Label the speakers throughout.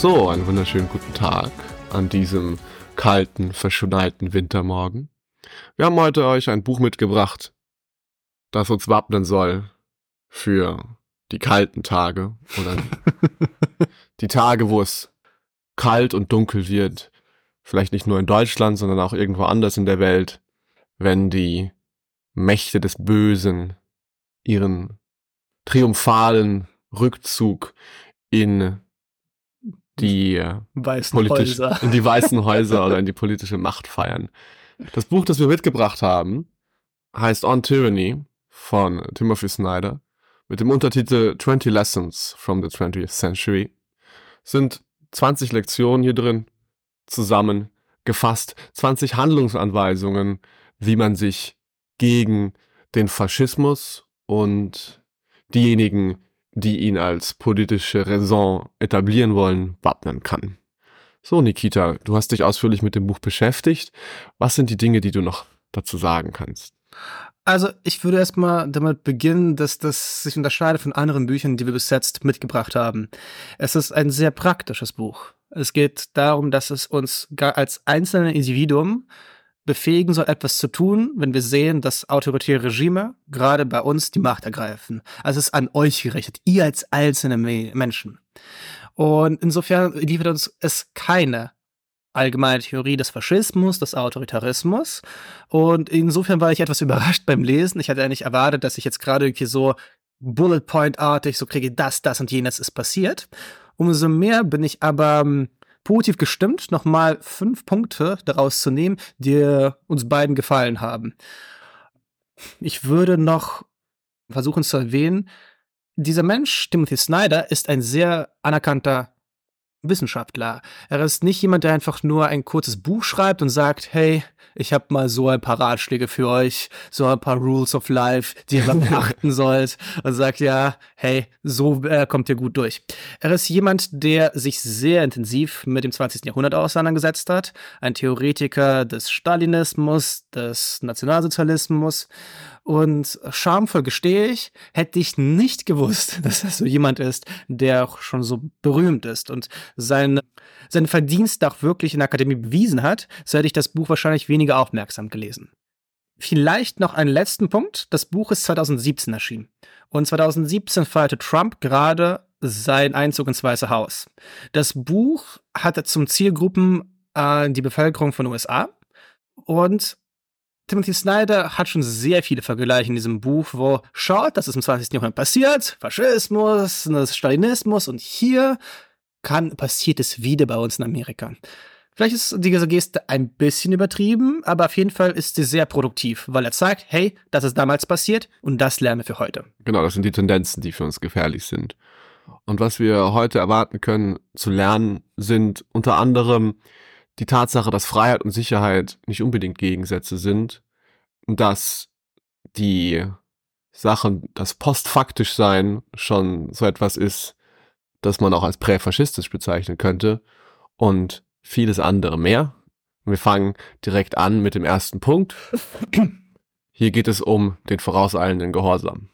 Speaker 1: So, einen wunderschönen guten Tag an diesem kalten, verschneiten Wintermorgen. Wir haben heute euch ein Buch mitgebracht, das uns wappnen soll für die kalten Tage oder die Tage, wo es kalt und dunkel wird. Vielleicht nicht nur in Deutschland, sondern auch irgendwo anders in der Welt, wenn die Mächte des Bösen ihren triumphalen Rückzug in die
Speaker 2: weißen Häuser.
Speaker 1: in die weißen Häuser oder in die politische Macht feiern. Das Buch, das wir mitgebracht haben, heißt On Tyranny von Timothy Snyder mit dem Untertitel 20 Lessons from the 20th Century. Sind 20 Lektionen hier drin zusammengefasst, 20 Handlungsanweisungen, wie man sich gegen den Faschismus und diejenigen, die ihn als politische Raison etablieren wollen, wappnen kann. So, Nikita, du hast dich ausführlich mit dem Buch beschäftigt. Was sind die Dinge, die du noch dazu sagen kannst?
Speaker 2: Also, ich würde erstmal damit beginnen, dass das sich unterscheidet von anderen Büchern, die wir bis jetzt mitgebracht haben. Es ist ein sehr praktisches Buch. Es geht darum, dass es uns als einzelne Individuum befähigen soll, etwas zu tun, wenn wir sehen, dass autoritäre Regime gerade bei uns die Macht ergreifen. Also es ist an euch gerichtet, ihr als einzelne Menschen. Und insofern liefert uns es keine allgemeine Theorie des Faschismus, des Autoritarismus. Und insofern war ich etwas überrascht beim Lesen. Ich hatte nicht erwartet, dass ich jetzt gerade irgendwie so Bullet Point-artig so kriege, das, das und jenes ist passiert. Umso mehr bin ich aber ähm, positiv gestimmt, nochmal fünf Punkte daraus zu nehmen, die uns beiden gefallen haben. Ich würde noch versuchen zu erwähnen, dieser Mensch, Timothy Snyder, ist ein sehr anerkannter Wissenschaftler. Er ist nicht jemand, der einfach nur ein kurzes Buch schreibt und sagt, hey, ich habe mal so ein paar Ratschläge für euch, so ein paar Rules of Life, die ihr beachten sollt und sagt, ja, hey, so äh, kommt ihr gut durch. Er ist jemand, der sich sehr intensiv mit dem 20. Jahrhundert auseinandergesetzt hat, ein Theoretiker des Stalinismus, des Nationalsozialismus und schamvoll gestehe ich, hätte ich nicht gewusst, dass er so jemand ist, der auch schon so berühmt ist und sein, seinen Verdienst auch wirklich in der Akademie bewiesen hat, so hätte ich das Buch wahrscheinlich weniger aufmerksam gelesen. Vielleicht noch einen letzten Punkt. Das Buch ist 2017 erschienen. Und 2017 feierte Trump gerade seinen Einzug ins Weiße Haus. Das Buch hatte zum Zielgruppen äh, die Bevölkerung von USA. Und Timothy Snyder hat schon sehr viele Vergleiche in diesem Buch, wo schaut, das ist im 20. Jahrhundert passiert, Faschismus, Stalinismus und hier kann, passiert es wieder bei uns in Amerika. Vielleicht ist diese Geste ein bisschen übertrieben, aber auf jeden Fall ist sie sehr produktiv, weil er zeigt, hey, das ist damals passiert und das lernen wir für heute.
Speaker 1: Genau, das sind die Tendenzen, die für uns gefährlich sind. Und was wir heute erwarten können zu lernen, sind unter anderem die Tatsache, dass Freiheit und Sicherheit nicht unbedingt Gegensätze sind, dass die Sachen, das postfaktisch sein schon so etwas ist, das man auch als präfaschistisch bezeichnen könnte und vieles andere mehr. Wir fangen direkt an mit dem ersten Punkt. Hier geht es um den vorauseilenden Gehorsam.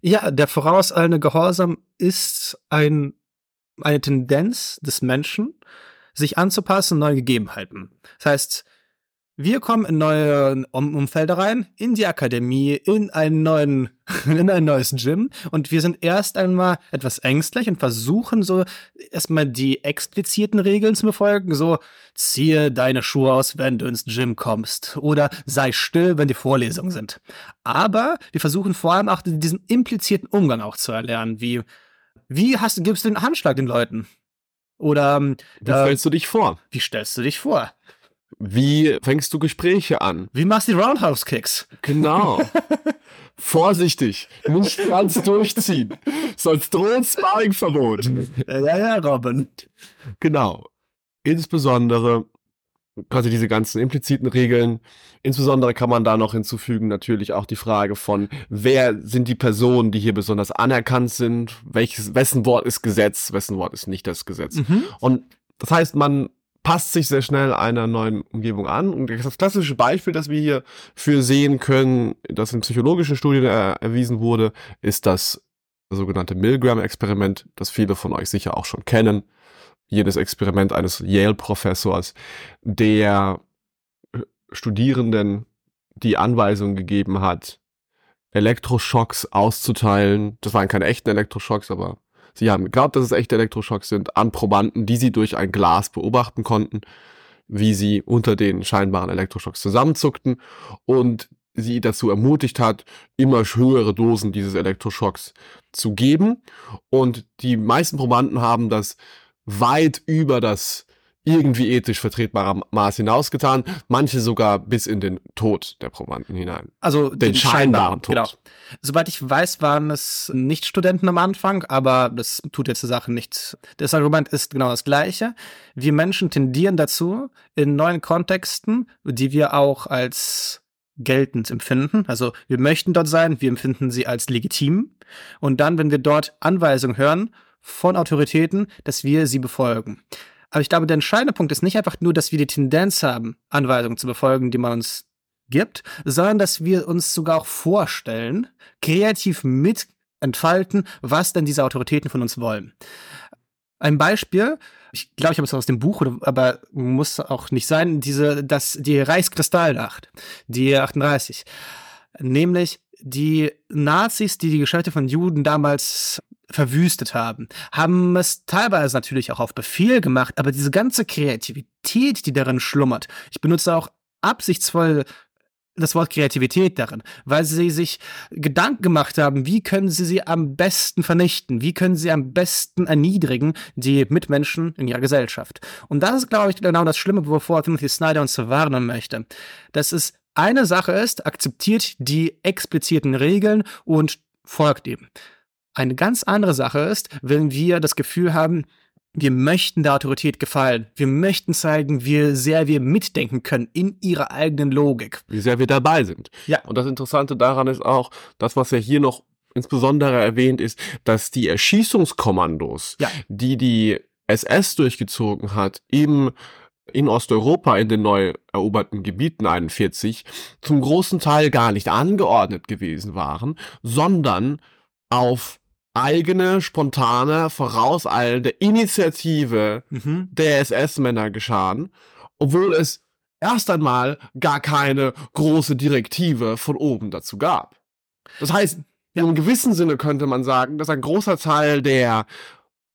Speaker 2: Ja, der vorauseilende Gehorsam ist ein, eine Tendenz des Menschen, sich anzupassen neuen Gegebenheiten. Das heißt, wir kommen in neue um Umfelder rein, in die Akademie, in einen neuen, in ein neues Gym und wir sind erst einmal etwas ängstlich und versuchen so erstmal die expliziten Regeln zu befolgen, so ziehe deine Schuhe aus, wenn du ins Gym kommst oder sei still, wenn die Vorlesungen sind. Aber wir versuchen vor allem auch diesen implizierten Umgang auch zu erlernen, wie wie hast, gibst du den Handschlag den Leuten? Oder
Speaker 1: wie äh, stellst du dich vor?
Speaker 2: Wie stellst du dich vor?
Speaker 1: Wie fängst du Gespräche an?
Speaker 2: Wie machst du die Roundhouse-Kicks?
Speaker 1: Genau. Vorsichtig, nicht ganz durchziehen. Sonst droht Sparringverbot.
Speaker 2: Ja, ja, Robin.
Speaker 1: Genau. Insbesondere quasi diese ganzen impliziten Regeln. Insbesondere kann man da noch hinzufügen natürlich auch die Frage von, wer sind die Personen, die hier besonders anerkannt sind, welches, wessen Wort ist Gesetz, wessen Wort ist nicht das Gesetz.
Speaker 2: Mhm.
Speaker 1: Und das heißt, man passt sich sehr schnell einer neuen Umgebung an. Und das klassische Beispiel, das wir hier für sehen können, das in psychologischen Studien äh, erwiesen wurde, ist das sogenannte Milgram-Experiment, das viele von euch sicher auch schon kennen. Jedes Experiment eines Yale-Professors, der äh, Studierenden die Anweisung gegeben hat, Elektroschocks auszuteilen. Das waren keine echten Elektroschocks, aber Sie haben geglaubt, dass es echte Elektroschocks sind, an Probanden, die sie durch ein Glas beobachten konnten, wie sie unter den scheinbaren Elektroschocks zusammenzuckten und sie dazu ermutigt hat, immer höhere Dosen dieses Elektroschocks zu geben. Und die meisten Probanden haben das weit über das irgendwie ethisch vertretbare Maß hinausgetan, manche sogar bis in den Tod der Probanden hinein.
Speaker 2: Also
Speaker 1: Den scheinbaren Tod.
Speaker 2: Genau. Soweit ich weiß, waren es nicht Studenten am Anfang, aber das tut jetzt die Sache nicht. Das Argument ist genau das gleiche. Wir Menschen tendieren dazu, in neuen Kontexten, die wir auch als geltend empfinden. Also wir möchten dort sein, wir empfinden sie als legitim. Und dann, wenn wir dort Anweisungen hören von Autoritäten, dass wir sie befolgen. Aber ich glaube, der entscheidende Punkt ist nicht einfach nur, dass wir die Tendenz haben, Anweisungen zu befolgen, die man uns gibt, sondern dass wir uns sogar auch vorstellen, kreativ mit entfalten, was denn diese Autoritäten von uns wollen. Ein Beispiel, ich glaube, ich habe es aus dem Buch, aber muss auch nicht sein, diese, das, die Reichskristallnacht, die 38. Nämlich die Nazis, die die Geschichte von Juden damals verwüstet haben, haben es teilweise natürlich auch auf Befehl gemacht, aber diese ganze Kreativität, die darin schlummert, ich benutze auch absichtsvoll das Wort Kreativität darin, weil sie sich Gedanken gemacht haben, wie können sie sie am besten vernichten, wie können sie am besten erniedrigen, die Mitmenschen in ihrer Gesellschaft. Und das ist, glaube ich, genau das Schlimme, wovor Timothy Snyder uns warnen möchte. Dass es eine Sache ist, akzeptiert die expliziten Regeln und folgt ihm. Eine ganz andere Sache ist, wenn wir das Gefühl haben, wir möchten der Autorität gefallen. Wir möchten zeigen, wie sehr wir mitdenken können in ihrer eigenen Logik.
Speaker 1: Wie sehr wir dabei sind.
Speaker 2: Ja.
Speaker 1: Und das Interessante daran ist auch, das, was ja hier noch insbesondere erwähnt ist, dass die Erschießungskommandos,
Speaker 2: Ja.
Speaker 1: die die SS durchgezogen hat, im in Osteuropa in den neu eroberten Gebieten 41 zum großen Teil gar nicht angeordnet gewesen waren, sondern auf eigene, spontane, vorauseilende Initiative
Speaker 2: Mhm.
Speaker 1: der SS-Männer geschahen, obwohl es erst einmal gar keine große Direktive von oben dazu gab. Das heißt, in einem gewissen Sinne könnte man sagen, dass ein großer Teil der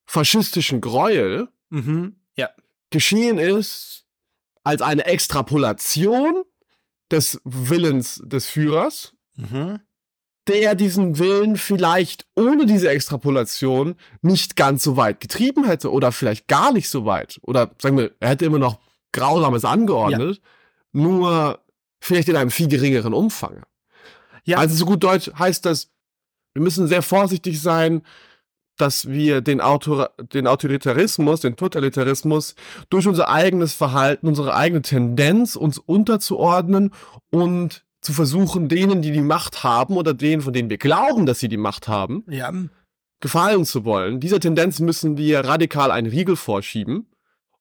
Speaker 1: faschistischen Gräuel
Speaker 2: Mhm. Ja.
Speaker 1: geschehen ist als eine Extrapolation des Willens des Führers,
Speaker 2: Mhm.
Speaker 1: Der diesen Willen vielleicht ohne diese Extrapolation nicht ganz so weit getrieben hätte oder vielleicht gar nicht so weit. Oder sagen wir, er hätte immer noch Grausames angeordnet, nur vielleicht in einem viel geringeren Umfang.
Speaker 2: Ja.
Speaker 1: Also so gut Deutsch heißt das, wir müssen sehr vorsichtig sein, dass wir den, Autor den Autoritarismus, den Totalitarismus durch unser eigenes Verhalten, unsere eigene Tendenz, uns unterzuordnen und zu versuchen, denen, die die Macht haben oder denen, von denen wir glauben, dass sie die Macht haben,
Speaker 2: Ja.
Speaker 1: gefallen zu wollen. Dieser Tendenz müssen wir radikal einen Riegel vorschieben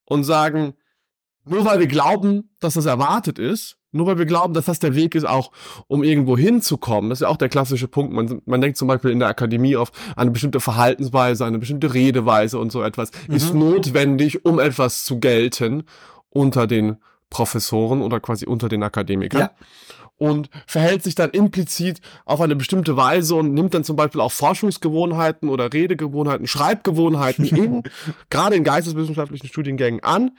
Speaker 1: und sagen, nur weil wir glauben, dass das erwartet ist, nur weil wir glauben, dass das der Weg ist, auch um irgendwo hinzukommen. Das ist ja auch der klassische Punkt. Man, man denkt zum Beispiel in der Akademie auf eine bestimmte Verhaltensweise, eine bestimmte Redeweise und so etwas ist notwendig, um etwas zu gelten unter den Professoren oder quasi unter den Akademikern.
Speaker 2: Ja.
Speaker 1: Und verhält sich dann implizit auf eine bestimmte Weise und nimmt dann zum Beispiel auch Forschungsgewohnheiten oder Redegewohnheiten, Schreibgewohnheiten in, gerade in geisteswissenschaftlichen Studiengängen an,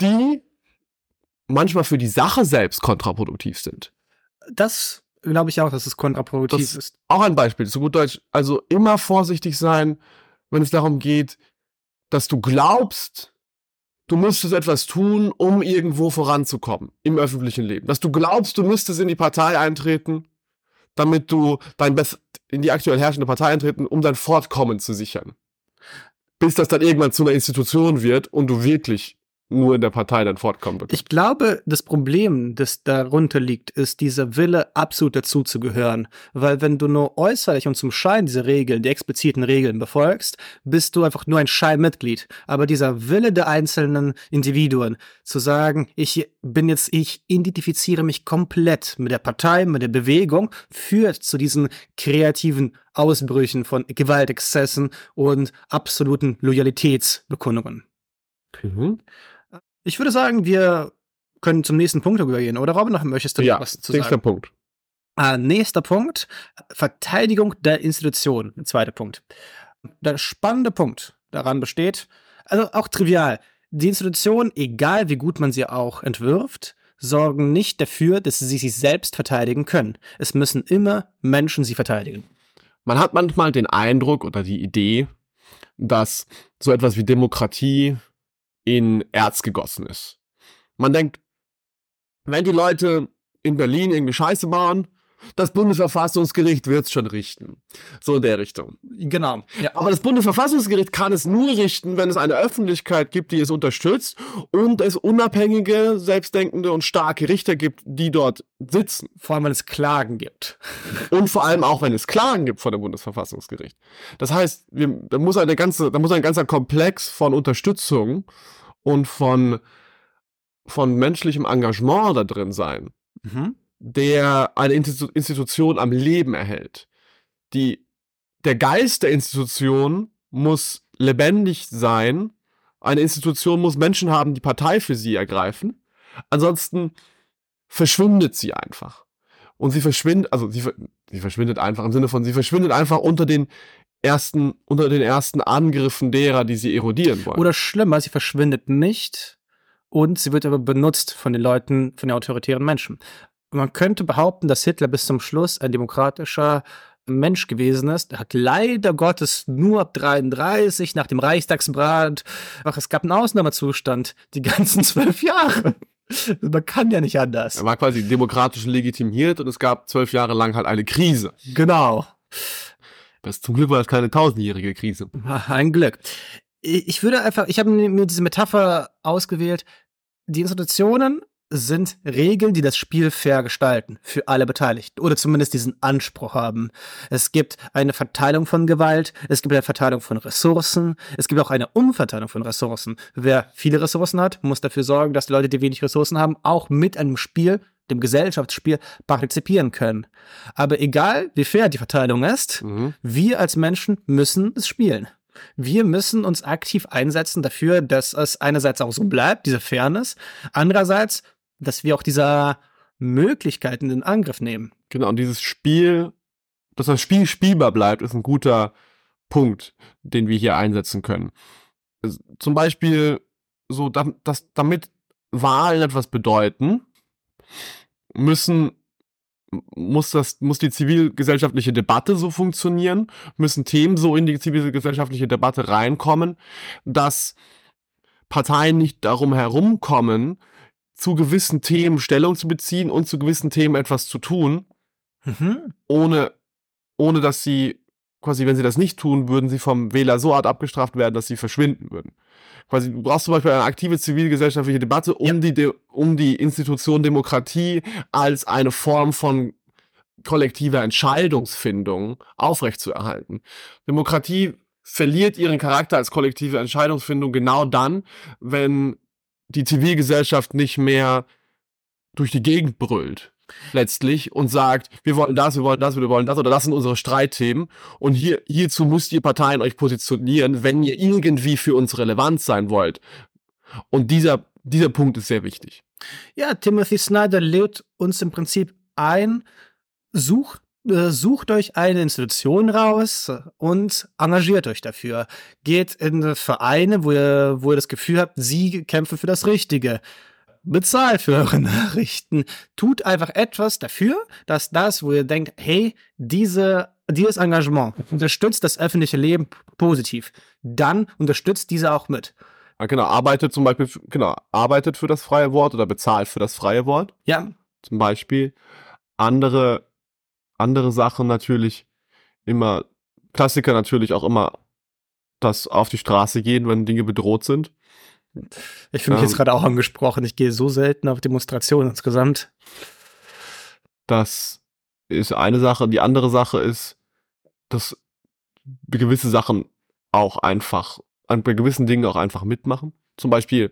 Speaker 1: die manchmal für die Sache selbst kontraproduktiv sind.
Speaker 2: Das glaube ich auch, dass es kontraproduktiv
Speaker 1: Das-
Speaker 2: ist.
Speaker 1: Auch ein Beispiel, zu gut Deutsch, also immer vorsichtig sein, wenn es darum geht, dass du glaubst, du müsstest etwas tun, um irgendwo voranzukommen im öffentlichen Leben. Dass du glaubst, du müsstest in die Partei eintreten, damit du dein Best in die aktuell herrschende Partei eintreten, um dein Fortkommen zu sichern. Bis das dann irgendwann zu einer Institution wird und du wirklich nur in der Partei dann fortkommen
Speaker 2: wird. Ich glaube, das Problem, das darunter liegt, ist dieser Wille, absolut dazuzugehören. Weil wenn du nur äußerlich und zum Schein diese Regeln, die expliziten Regeln befolgst, bist du einfach nur ein Scheinmitglied. Aber dieser Wille der einzelnen Individuen, zu sagen, ich bin jetzt, ich identifiziere mich komplett mit der Partei, mit der Bewegung, führt zu diesen kreativen Ausbrüchen von Gewaltexzessen und absoluten Loyalitätsbekundungen. Mhm. Ich würde sagen, wir können zum nächsten Punkt übergehen. Oder Robin, noch möchtest du
Speaker 1: ja, was zu nächster sagen? Punkt.
Speaker 2: Äh, nächster Punkt. Verteidigung der Institution. Zweiter Punkt. Der spannende Punkt daran besteht, also auch trivial, die Institutionen, egal wie gut man sie auch entwirft, sorgen nicht dafür, dass sie sich selbst verteidigen können. Es müssen immer Menschen sie verteidigen.
Speaker 1: Man hat manchmal den Eindruck oder die Idee, dass so etwas wie Demokratie in Erz gegossen ist. Man denkt, wenn die Leute in Berlin irgendwie Scheiße bauen, das Bundesverfassungsgericht wird es schon richten. So in der Richtung.
Speaker 2: Genau.
Speaker 1: Ja. Aber das Bundesverfassungsgericht kann es nur richten, wenn es eine Öffentlichkeit gibt, die es unterstützt und es unabhängige, selbstdenkende und starke Richter gibt, die dort sitzen.
Speaker 2: Vor allem, wenn es Klagen gibt.
Speaker 1: Und vor allem auch, wenn es Klagen gibt vor dem Bundesverfassungsgericht. Das heißt, wir, da, muss eine ganze, da muss ein ganzer Komplex von Unterstützung und von, von menschlichem Engagement da drin sein, mhm. Der eine Institution am Leben erhält. Die, der Geist der Institution muss lebendig sein. Eine Institution muss Menschen haben, die Partei für sie ergreifen. Ansonsten verschwindet sie einfach. Und sie verschwindet, also sie, sie verschwindet einfach im Sinne von, sie verschwindet einfach unter den ersten, unter den ersten Angriffen derer, die sie erodieren wollen.
Speaker 2: Oder schlimmer, sie verschwindet nicht und sie wird aber benutzt von den Leuten, von den autoritären Menschen. Man könnte behaupten, dass Hitler bis zum Schluss ein demokratischer Mensch gewesen ist. Er hat leider Gottes nur ab 33 nach dem Reichstagsbrand. Ach, es gab einen Ausnahmezustand die ganzen zwölf Jahre. Man kann ja nicht anders.
Speaker 1: Er war quasi demokratisch legitimiert und es gab zwölf Jahre lang halt eine Krise.
Speaker 2: Genau.
Speaker 1: Das zum Glück war das keine tausendjährige Krise.
Speaker 2: Ein Glück. Ich würde einfach, ich habe mir diese Metapher ausgewählt. Die Institutionen sind Regeln, die das Spiel fair gestalten für alle Beteiligten oder zumindest diesen Anspruch haben. Es gibt eine Verteilung von Gewalt, es gibt eine Verteilung von Ressourcen, es gibt auch eine Umverteilung von Ressourcen. Wer viele Ressourcen hat, muss dafür sorgen, dass die Leute, die wenig Ressourcen haben, auch mit einem Spiel dem Gesellschaftsspiel partizipieren können. Aber egal, wie fair die Verteilung ist, mhm. wir als Menschen müssen es spielen. Wir müssen uns aktiv einsetzen dafür, dass es einerseits auch so bleibt, diese Fairness, andererseits, dass wir auch dieser Möglichkeiten in Angriff nehmen.
Speaker 1: Genau, und dieses Spiel, dass das Spiel spielbar bleibt, ist ein guter Punkt, den wir hier einsetzen können. Zum Beispiel so, dass, damit Wahlen etwas bedeuten, müssen muss das, muss die zivilgesellschaftliche Debatte so funktionieren, müssen Themen so in die zivilgesellschaftliche Debatte reinkommen, dass Parteien nicht darum herumkommen, zu gewissen Themen Stellung zu beziehen und zu gewissen Themen etwas zu tun, mhm. ohne, ohne dass sie quasi, wenn sie das nicht tun, würden sie vom Wähler so hart abgestraft werden, dass sie verschwinden würden. Quasi, du brauchst zum Beispiel eine aktive zivilgesellschaftliche Debatte um, ja. die, um die Institution Demokratie als eine Form von kollektiver Entscheidungsfindung aufrechtzuerhalten. Demokratie verliert ihren Charakter als kollektive Entscheidungsfindung genau dann, wenn die Zivilgesellschaft nicht mehr durch die Gegend brüllt letztlich und sagt, wir wollen das, wir wollen das, wir wollen das oder das sind unsere Streitthemen und hier, hierzu müsst ihr Parteien euch positionieren, wenn ihr irgendwie für uns relevant sein wollt. Und dieser, dieser Punkt ist sehr wichtig.
Speaker 2: Ja, Timothy Snyder lädt uns im Prinzip ein, sucht äh, sucht euch eine Institution raus und engagiert euch dafür. Geht in Vereine, wo ihr, wo ihr das Gefühl habt, sie kämpfen für das Richtige bezahlt für eure Nachrichten. Tut einfach etwas dafür, dass das, wo ihr denkt, hey, diese, dieses Engagement unterstützt das öffentliche Leben positiv. Dann unterstützt diese auch mit.
Speaker 1: Ah, genau, arbeitet zum Beispiel, genau, arbeitet für das freie Wort oder bezahlt für das freie Wort,
Speaker 2: Ja,
Speaker 1: zum Beispiel. Andere, andere Sachen natürlich immer, Klassiker natürlich auch immer das auf die Straße gehen, wenn Dinge bedroht sind.
Speaker 2: ich fühle mich jetzt
Speaker 1: Ähm.
Speaker 2: gerade auch angesprochen. Ich gehe so selten auf Demonstrationen insgesamt.
Speaker 1: Das ist eine Sache. Die andere Sache ist, dass gewisse Sachen auch einfach, an bei gewissen Dingen auch einfach mitmachen. Zum Beispiel,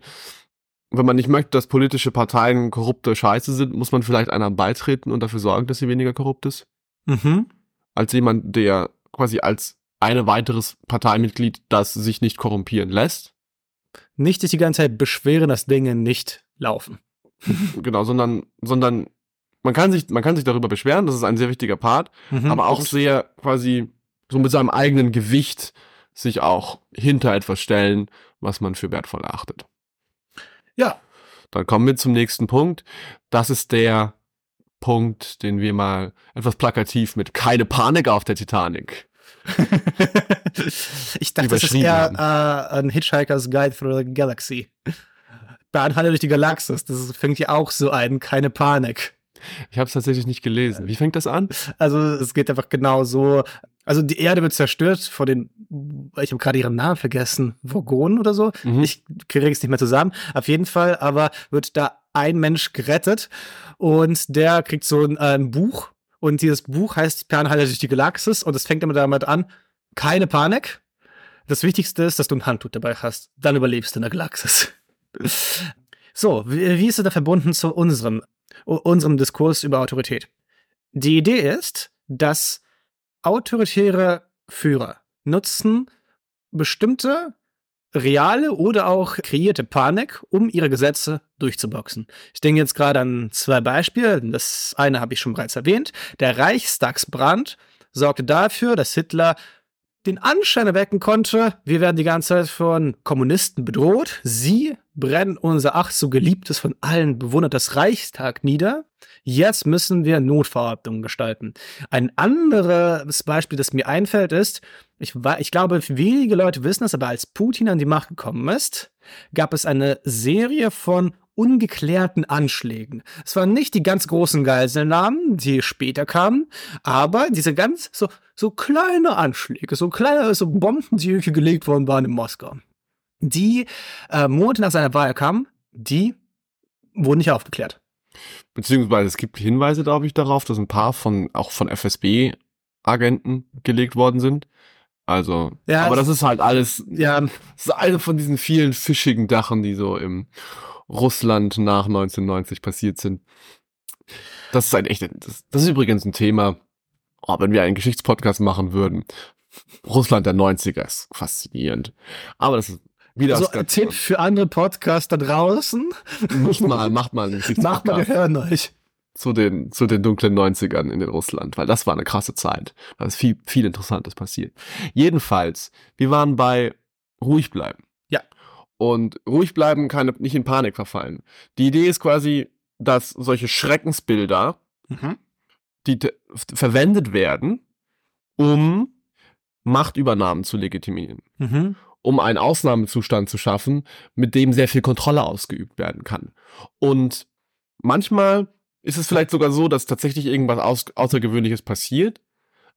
Speaker 1: wenn man nicht möchte, dass politische Parteien korrupte Scheiße sind, muss man vielleicht einer beitreten und dafür sorgen, dass sie weniger korrupt ist.
Speaker 2: Mhm.
Speaker 1: Als jemand, der quasi als eine weiteres Parteimitglied, das sich nicht korrumpieren lässt.
Speaker 2: Nicht sich die ganze Zeit beschweren, dass Dinge nicht laufen.
Speaker 1: Genau, sondern, sondern man kann sich, man kann sich darüber beschweren, das ist ein sehr wichtiger Part.
Speaker 2: Mhm.
Speaker 1: aber auch sehr quasi so mit seinem eigenen Gewicht sich auch hinter etwas stellen, was man für wertvoll erachtet.
Speaker 2: Ja.
Speaker 1: Dann kommen wir zum nächsten Punkt. Das ist der Punkt, den wir mal etwas plakativ mit keine Panik auf der Titanic.
Speaker 2: ich dachte, das ist eher äh, ein Hitchhiker's Guide through the Galaxy. Bahnhalle durch die Galaxis. Das fängt ja auch so ein. Keine Panik.
Speaker 1: Ich habe es tatsächlich nicht gelesen. Wie fängt das an?
Speaker 2: Also es geht einfach genau so. Also die Erde wird zerstört vor den, ich habe gerade ihren Namen vergessen, Vogonen oder so.
Speaker 1: Mhm.
Speaker 2: Ich kriege es nicht mehr zusammen. Auf jeden Fall, aber wird da ein Mensch gerettet und der kriegt so ein, äh, ein Buch und dieses Buch heißt Perlenhalle durch die Galaxis und es fängt immer damit an, keine Panik. Das Wichtigste ist, dass du ein Handtuch dabei hast. Dann überlebst du in der Galaxis. So, wie, wie ist es da verbunden zu unserem, unserem Diskurs über Autorität? Die Idee ist, dass autoritäre Führer nutzen bestimmte reale oder auch kreierte Panik, um ihre Gesetze durchzuboxen. Ich denke jetzt gerade an zwei Beispiele. Das eine habe ich schon bereits erwähnt. Der Reichstagsbrand sorgte dafür, dass Hitler den Anschein erwecken konnte, wir werden die ganze Zeit von Kommunisten bedroht. Sie brennen unser ach so geliebtes, von allen bewundertes Reichstag nieder. Jetzt müssen wir Notverordnungen gestalten. Ein anderes Beispiel, das mir einfällt, ist, ich, ich glaube, wenige Leute wissen es, aber als Putin an die Macht gekommen ist, gab es eine Serie von ungeklärten Anschlägen. Es waren nicht die ganz großen Geiselnahmen, die später kamen, aber diese ganz so, so kleine Anschläge, so kleine so Bomben, die gelegt worden waren in Moskau, die äh, Monate nach seiner Wahl kamen, die wurden nicht aufgeklärt.
Speaker 1: Beziehungsweise es gibt Hinweise, glaube ich, darauf, dass ein paar von, auch von FSB-Agenten gelegt worden sind. Also,
Speaker 2: Ja,
Speaker 1: aber das ist halt alles
Speaker 2: Ja,
Speaker 1: Das ist eine von diesen vielen fischigen Dachen, die so im Russland nach 1990 passiert sind. Das ist ein echt, das, das ist übrigens ein Thema, oh, wenn wir einen Geschichtspodcast machen würden. Russland der 90er ist faszinierend. Aber das ist wieder
Speaker 2: also ein Tipp für andere Podcaster draußen,
Speaker 1: Macht mal, macht mal einen
Speaker 2: macht mal, wir hören euch.
Speaker 1: zu den, zu den dunklen 90ern in Russland, weil das war eine krasse Zeit. Da ist viel, viel Interessantes passiert. Jedenfalls, wir waren bei ruhig bleiben.
Speaker 2: Ja.
Speaker 1: Und ruhig bleiben kann nicht in Panik verfallen. Die Idee ist quasi, dass solche Schreckensbilder,
Speaker 2: Mhm.
Speaker 1: die verwendet werden, um Machtübernahmen zu legitimieren
Speaker 2: Mhm.
Speaker 1: Um einen Ausnahmezustand zu schaffen, mit dem sehr viel Kontrolle ausgeübt werden kann. Und manchmal ist es vielleicht sogar so, dass tatsächlich irgendwas aus Außergewöhnliches passiert,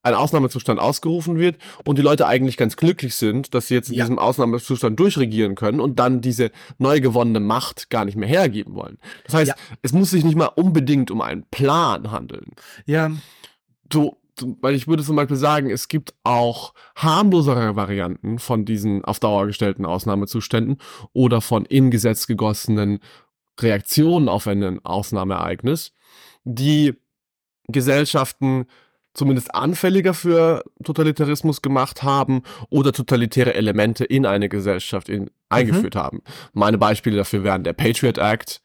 Speaker 1: ein Ausnahmezustand ausgerufen wird und die Leute eigentlich ganz glücklich sind, dass sie jetzt in
Speaker 2: Ja.
Speaker 1: diesem Ausnahmezustand durchregieren können und dann diese neu gewonnene Macht gar nicht mehr hergeben wollen. Das heißt,
Speaker 2: Ja.
Speaker 1: es muss sich nicht mal unbedingt um einen Plan handeln
Speaker 2: Ja,
Speaker 1: so, weil ich würde zum Beispiel sagen, es gibt auch harmlosere Varianten von diesen auf Dauer gestellten Ausnahmezuständen oder von in Gesetz gegossenen Reaktionen auf ein Ausnahmeereignis, die Gesellschaften zumindest anfälliger für Totalitarismus gemacht haben oder totalitäre Elemente in eine Gesellschaft in, eingeführt haben. Meine Beispiele dafür wären der Patriot Act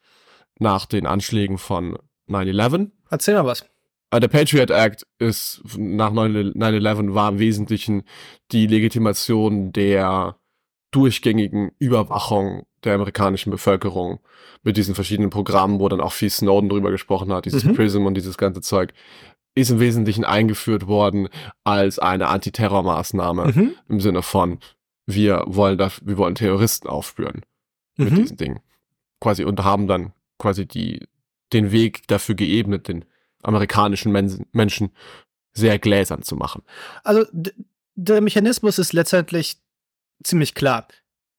Speaker 1: nach den Anschlägen von 9-11
Speaker 2: erzähl mal was.
Speaker 1: Äh, Der Patriot Act ist nach 9-11 war im Wesentlichen die Legitimation der durchgängigen Überwachung der amerikanischen Bevölkerung mit diesen verschiedenen Programmen, wo dann auch viel Snowden drüber gesprochen hat, dieses
Speaker 2: Mhm.
Speaker 1: PRISM und dieses ganze Zeug, ist im Wesentlichen eingeführt worden als eine Antiterrormaßnahme
Speaker 2: Mhm.
Speaker 1: im Sinne von wir wollen das, wir wollen Terroristen aufspüren. mit
Speaker 2: Mhm.
Speaker 1: diesen Dingen. Quasi und haben dann quasi die, den Weg dafür geebnet, den amerikanischen Men Menschen sehr gläsern zu machen.
Speaker 2: Also der Mechanismus ist letztendlich ziemlich klar.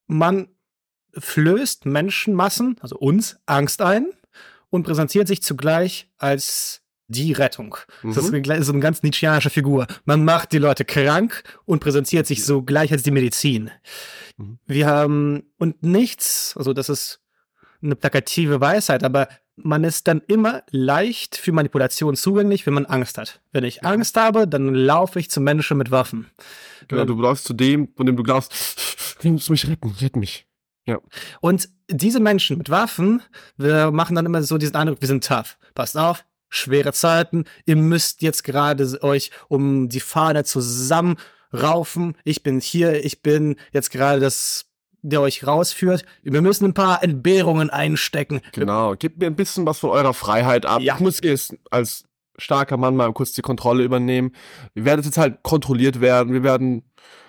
Speaker 2: Man flößt Menschenmassen, also uns, Angst ein und präsentiert sich zugleich als die Rettung. Das ist
Speaker 1: Mhm.
Speaker 2: so eine ganz nietzscheanische Figur. Man macht die Leute krank und präsentiert sich so gleich als die Medizin.
Speaker 1: Mhm.
Speaker 2: Wir haben, und nichts, also das ist eine plakative Weisheit, aber man ist dann immer leicht für Manipulation zugänglich, wenn man Angst hat. Wenn ich Angst habe, dann laufe ich zu Menschen mit Waffen.
Speaker 1: Genau, du läufst zu dem, von dem du glaubst, du musst mich retten, rett mich.
Speaker 2: Und diese Menschen mit Waffen, wir machen dann immer so diesen Eindruck, wir sind tough. Passt auf, schwere Zeiten, ihr müsst jetzt gerade euch um die Fahne zusammenraufen. Ich bin hier, ich bin jetzt gerade das, der euch rausführt. Wir müssen ein paar Entbehrungen einstecken.
Speaker 1: Genau, gebt mir ein bisschen was von eurer Freiheit ab.
Speaker 2: Ja.
Speaker 1: Ich muss jetzt als starker Mann mal kurz die Kontrolle übernehmen. Wir werden jetzt halt kontrolliert werden. Wir werden,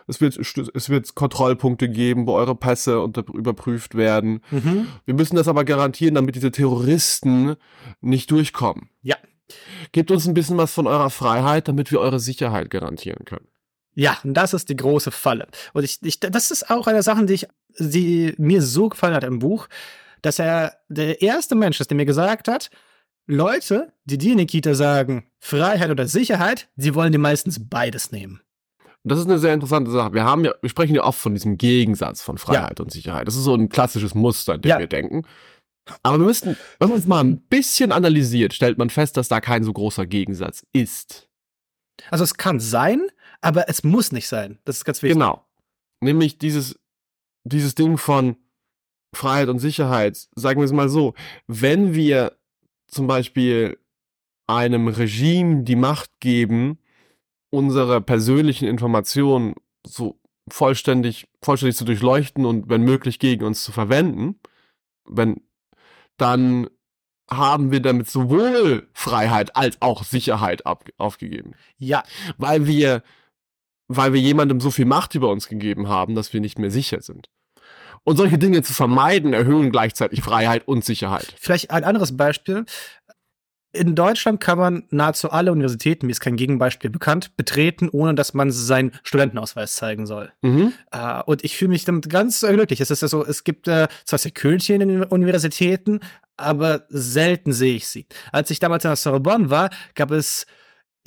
Speaker 1: es wird, es wird Kontrollpunkte geben, wo eure Pässe unter, überprüft werden.
Speaker 2: Mhm.
Speaker 1: Wir müssen das aber garantieren, damit diese Terroristen nicht durchkommen.
Speaker 2: Ja.
Speaker 1: Gebt uns ein bisschen was von eurer Freiheit, damit wir eure Sicherheit garantieren können.
Speaker 2: Ja, und das ist die große Falle. Und ich, ich, das ist auch eine Sache, die, ich, die mir so gefallen hat im Buch, dass er der erste Mensch ist, der mir gesagt hat, Leute, die dir, Nikita, sagen, Freiheit oder Sicherheit, sie wollen dir meistens beides nehmen.
Speaker 1: Und das ist eine sehr interessante Sache. Wir haben ja, wir sprechen ja oft von diesem Gegensatz von Freiheit und Sicherheit. Das ist so ein klassisches Muster, in dem
Speaker 2: Ja.
Speaker 1: wir denken. Aber wir müssten, wenn man es mal ein bisschen analysiert, stellt man fest, dass da kein so großer Gegensatz ist.
Speaker 2: Also es kann sein, aber es muss nicht sein. Das ist ganz wichtig.
Speaker 1: Genau. Nämlich dieses, dieses Ding von Freiheit und Sicherheit. Sagen wir es mal so. Wenn wir zum Beispiel einem Regime die Macht geben, unsere persönlichen Informationen so vollständig, vollständig zu durchleuchten und wenn möglich gegen uns zu verwenden, wenn, dann haben wir damit sowohl Freiheit als auch Sicherheit ab, aufgegeben
Speaker 2: Ja,
Speaker 1: weil wir, weil wir jemandem so viel Macht über uns gegeben haben, dass wir nicht mehr sicher sind. Und solche Dinge zu vermeiden, erhöhen gleichzeitig Freiheit und Sicherheit.
Speaker 2: vielleicht ein anderes Beispiel. In Deutschland kann man nahezu alle Universitäten, mir ist kein Gegenbeispiel bekannt, betreten, ohne dass man seinen Studentenausweis zeigen soll.
Speaker 1: Mhm.
Speaker 2: Äh, und ich fühle mich damit ganz glücklich. Es ist ja so, es gibt äh, zwar Security in den Universitäten, aber selten sehe ich sie. Als ich damals in der Sorbonne war, gab es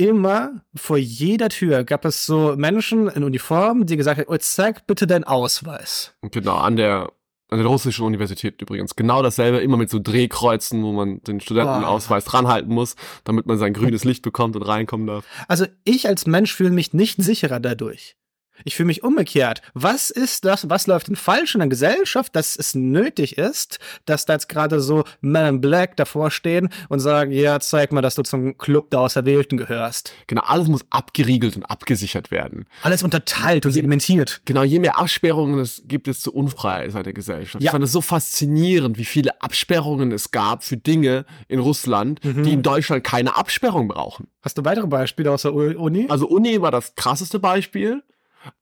Speaker 2: immer vor jeder Tür gab es so Menschen in Uniform, die gesagt haben, oh, zeig bitte deinen Ausweis.
Speaker 1: Genau, an der, an der russischen Universität übrigens. Genau dasselbe, immer mit so Drehkreuzen, wo man den Studentenausweis dranhalten muss, damit man sein grünes Licht bekommt und reinkommen darf.
Speaker 2: Also ich als Mensch fühle mich nicht sicherer dadurch. Ich fühle mich umgekehrt. Was ist das? Was läuft denn falsch in der Gesellschaft, dass es nötig ist, dass da jetzt gerade so Men in Black davor stehen und sagen, ja, zeig mal, dass du zum Club der Auserwählten gehörst.
Speaker 1: Genau, alles muss abgeriegelt und abgesichert werden.
Speaker 2: Alles unterteilt und segmentiert.
Speaker 1: Genau, je mehr Absperrungen es gibt, desto unfreier der Gesellschaft.
Speaker 2: Ja.
Speaker 1: Ich fand es so faszinierend, wie viele Absperrungen es gab für Dinge in Russland, die in Deutschland keine Absperrung brauchen.
Speaker 2: Hast du weitere Beispiele aus der Uni?
Speaker 1: Also Uni war das krasseste Beispiel,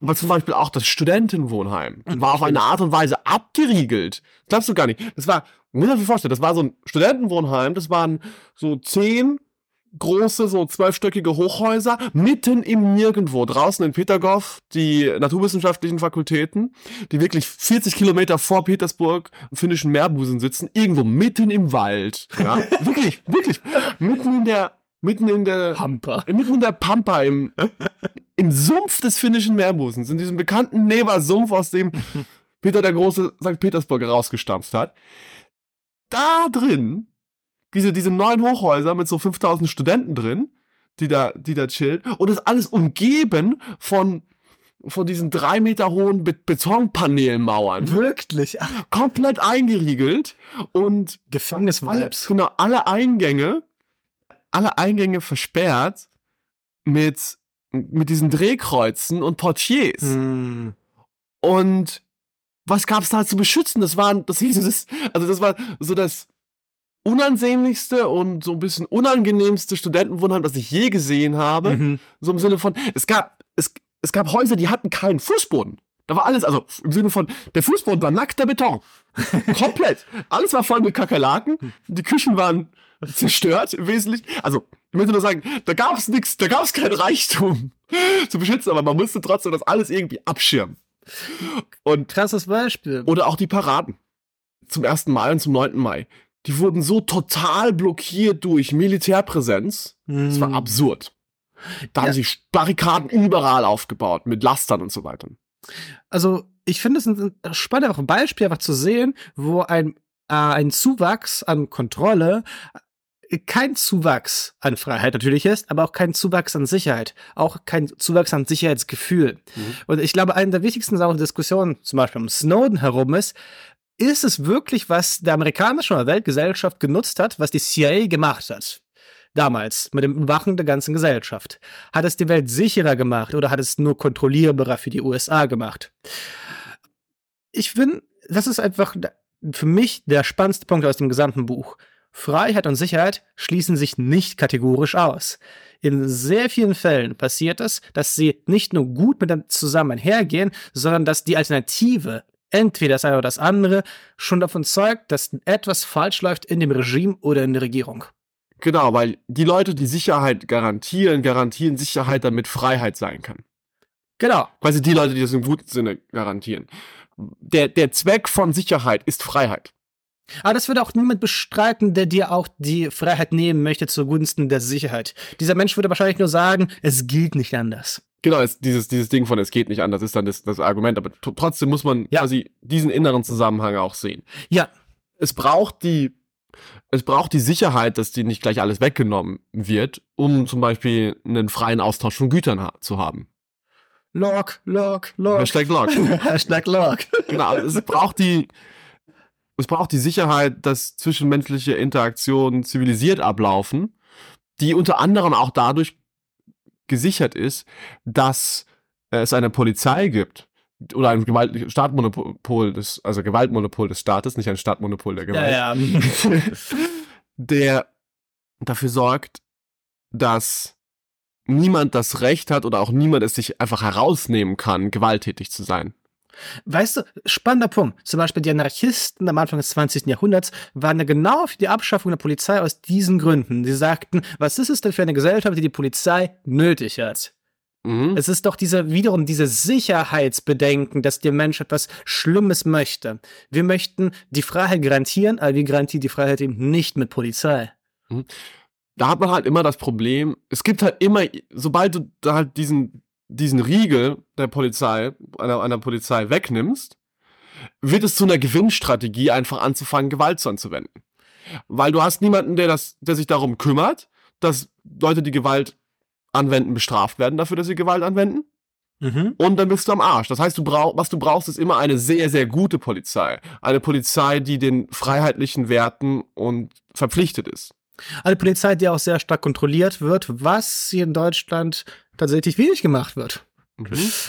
Speaker 1: aber zum Beispiel auch das Studentenwohnheim war auf eine Art und Weise abgeriegelt. Das glaubst du gar nicht. Das war, muss man sich vorstellen, das war so ein Studentenwohnheim, das waren so zehn große, so zwölfstöckige Hochhäuser, mitten im Nirgendwo, draußen in Petergoff, die naturwissenschaftlichen Fakultäten, die wirklich 40 Kilometer vor Petersburg im finnischen Meerbusen sitzen, irgendwo mitten im Wald. Ja, wirklich, wirklich, mitten in der, mitten in der,
Speaker 2: Hamper.
Speaker 1: mitten in der Pampa im, im Sumpf des finnischen Meerbusens, in diesem bekannten Neber-Sumpf, aus dem Peter der Große St. Petersburg rausgestampft hat. Da drin, diese, diese neuen Hochhäuser mit so 5000 Studenten drin, die da, die da chillen, und das alles umgeben von, von diesen drei Meter hohen Be Betonpanelmauern.
Speaker 2: Wirklich? Ach,
Speaker 1: Komplett eingeriegelt und
Speaker 2: Gefängnis-Vibes.
Speaker 1: genau, alle Eingänge, alle Eingänge versperrt mit, mit diesen Drehkreuzen und Portiers.
Speaker 2: Hm.
Speaker 1: Und was gab's da zu beschützen? Das waren, das hieß es, also das war so das unansehnlichste und so ein bisschen unangenehmste Studentenwohnheim, das ich je gesehen habe.
Speaker 2: Mhm.
Speaker 1: So im Sinne von, es gab, es, es gab Häuser, die hatten keinen Fußboden. Da war alles, also im Sinne von, der Fußboden war nackter Beton. Komplett. Alles war voll mit Kakerlaken. Die Küchen waren zerstört im Wesentlichen. Also, ich möchte nur sagen, da gab es nichts, da gab es kein Reichtum zu beschützen, aber man musste trotzdem das alles irgendwie abschirmen.
Speaker 2: Und krasses Beispiel.
Speaker 1: Oder auch die Paraden. Zum 1. Mai und zum 9. Mai. Die wurden so total blockiert durch Militärpräsenz. Das war
Speaker 2: Hm.
Speaker 1: absurd. Da
Speaker 2: Ja.
Speaker 1: haben sie Barrikaden überall aufgebaut, mit Lastern und so weiter.
Speaker 2: Also, ich finde es ein spannendes auch ein Beispiel, einfach zu sehen, wo ein, äh, ein Zuwachs an Kontrolle kein Zuwachs an Freiheit natürlich ist, aber auch kein Zuwachs an Sicherheit, auch kein Zuwachs an Sicherheitsgefühl.
Speaker 1: Mhm.
Speaker 2: Und ich glaube, eine der wichtigsten Sachen der Diskussion, zum Beispiel um Snowden herum, ist, ist es wirklich, was der amerikanische oder Weltgesellschaft genutzt hat, was die CIA gemacht hat? Damals, mit dem Überwachen der ganzen Gesellschaft. Hat es die Welt sicherer gemacht oder hat es nur kontrollierbarer für die USA gemacht? Ich finde, das ist einfach für mich der spannendste Punkt aus dem gesamten Buch. Freiheit und Sicherheit schließen sich nicht kategorisch aus. In sehr vielen Fällen passiert es, dass sie nicht nur gut miteinander zusammen einhergehen, sondern dass die Alternative, entweder das eine oder das andere, schon davon zeugt, dass etwas falsch läuft in dem Regime oder in der Regierung.
Speaker 1: Genau, weil die Leute, die Sicherheit garantieren, garantieren Sicherheit, damit Freiheit sein kann.
Speaker 2: Genau.
Speaker 1: Quasi die Leute, die das im guten Sinne garantieren. Der, der Zweck von Sicherheit ist Freiheit.
Speaker 2: Aber das würde auch niemand bestreiten, der dir auch die Freiheit nehmen möchte zugunsten der Sicherheit. Dieser Mensch würde wahrscheinlich nur sagen, es geht nicht anders.
Speaker 1: Genau, es, dieses, dieses Ding von es geht nicht anders ist dann das, das Argument, aber trotzdem muss man
Speaker 2: Ja.
Speaker 1: quasi diesen inneren Zusammenhang auch sehen.
Speaker 2: Ja,
Speaker 1: Es braucht die, es braucht die Sicherheit, dass die nicht gleich alles weggenommen wird, um zum Beispiel einen freien Austausch von Gütern ha zu haben.
Speaker 2: Log, Log, Log.
Speaker 1: Hashtag Log.
Speaker 2: Hashtag Log.
Speaker 1: Genau, es braucht die, es braucht die Sicherheit, dass zwischenmenschliche Interaktionen zivilisiert ablaufen, die unter anderem auch dadurch gesichert ist, dass es eine Polizei gibt oder ein Gewalt Staatmonopol des, also Gewaltmonopol des Staates, nicht ein Staatsmonopol der Gewalt,
Speaker 2: Ja, ja.
Speaker 1: der dafür sorgt, dass niemand das Recht hat oder auch niemand es sich einfach herausnehmen kann, gewalttätig zu sein.
Speaker 2: Weißt du, spannender Punkt. Zum Beispiel die Anarchisten am Anfang des 20. Jahrhunderts waren ja genau für die Abschaffung der Polizei aus diesen Gründen. Sie sagten, was ist es denn für eine Gesellschaft, die die Polizei nötig hat?
Speaker 1: Mhm.
Speaker 2: Es ist doch diese, wiederum diese Sicherheitsbedenken, dass der Mensch etwas Schlimmes möchte. Wir möchten die Freiheit garantieren, aber wir garantieren die Freiheit eben nicht mit Polizei.
Speaker 1: da hat man halt immer das Problem, es gibt halt immer, sobald du da halt diesen, diesen Riegel der Polizei, einer, einer Polizei wegnimmst, wird es zu einer Gewinnstrategie, einfach anzufangen, Gewalt zu anzuwenden. Weil du hast niemanden, der das, der sich darum kümmert, dass Leute, die Gewalt anwenden, bestraft werden dafür, dass sie Gewalt anwenden. Und dann bist du am Arsch. Das heißt, du brauch, was du brauchst, ist immer eine sehr, sehr gute Polizei. Eine Polizei, die den freiheitlichen Werten und verpflichtet ist.
Speaker 2: Eine Polizei, die auch sehr stark kontrolliert wird, was hier in Deutschland tatsächlich wenig gemacht wird.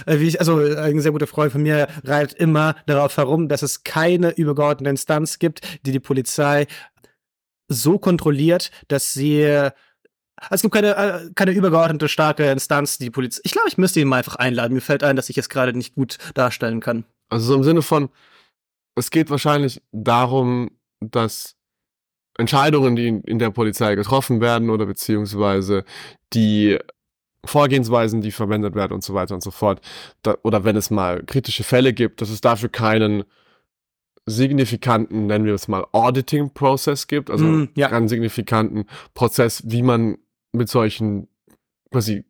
Speaker 2: Äh, Wie ich, also äh, ein sehr guter Freund von mir reitet immer darauf herum, dass es keine übergeordnete Instanz gibt, die die Polizei so kontrolliert, dass sie also es gibt keine, äh, keine übergeordnete starke Instanz, die die Polizei. Ich glaube, ich müsste ihn mal einfach einladen. Mir fällt ein, dass ich es gerade nicht gut darstellen kann.
Speaker 1: Also so im Sinne von, es geht wahrscheinlich darum, dass Entscheidungen, die in der Polizei getroffen werden oder beziehungsweise die Vorgehensweisen, die verwendet werden und so weiter und so fort, da, oder wenn es mal kritische Fälle gibt, dass es dafür keinen signifikanten, nennen wir es mal, Auditing-Prozess gibt, also
Speaker 2: Mm, ja.
Speaker 1: einen signifikanten Prozess, wie man mit solchen, quasi,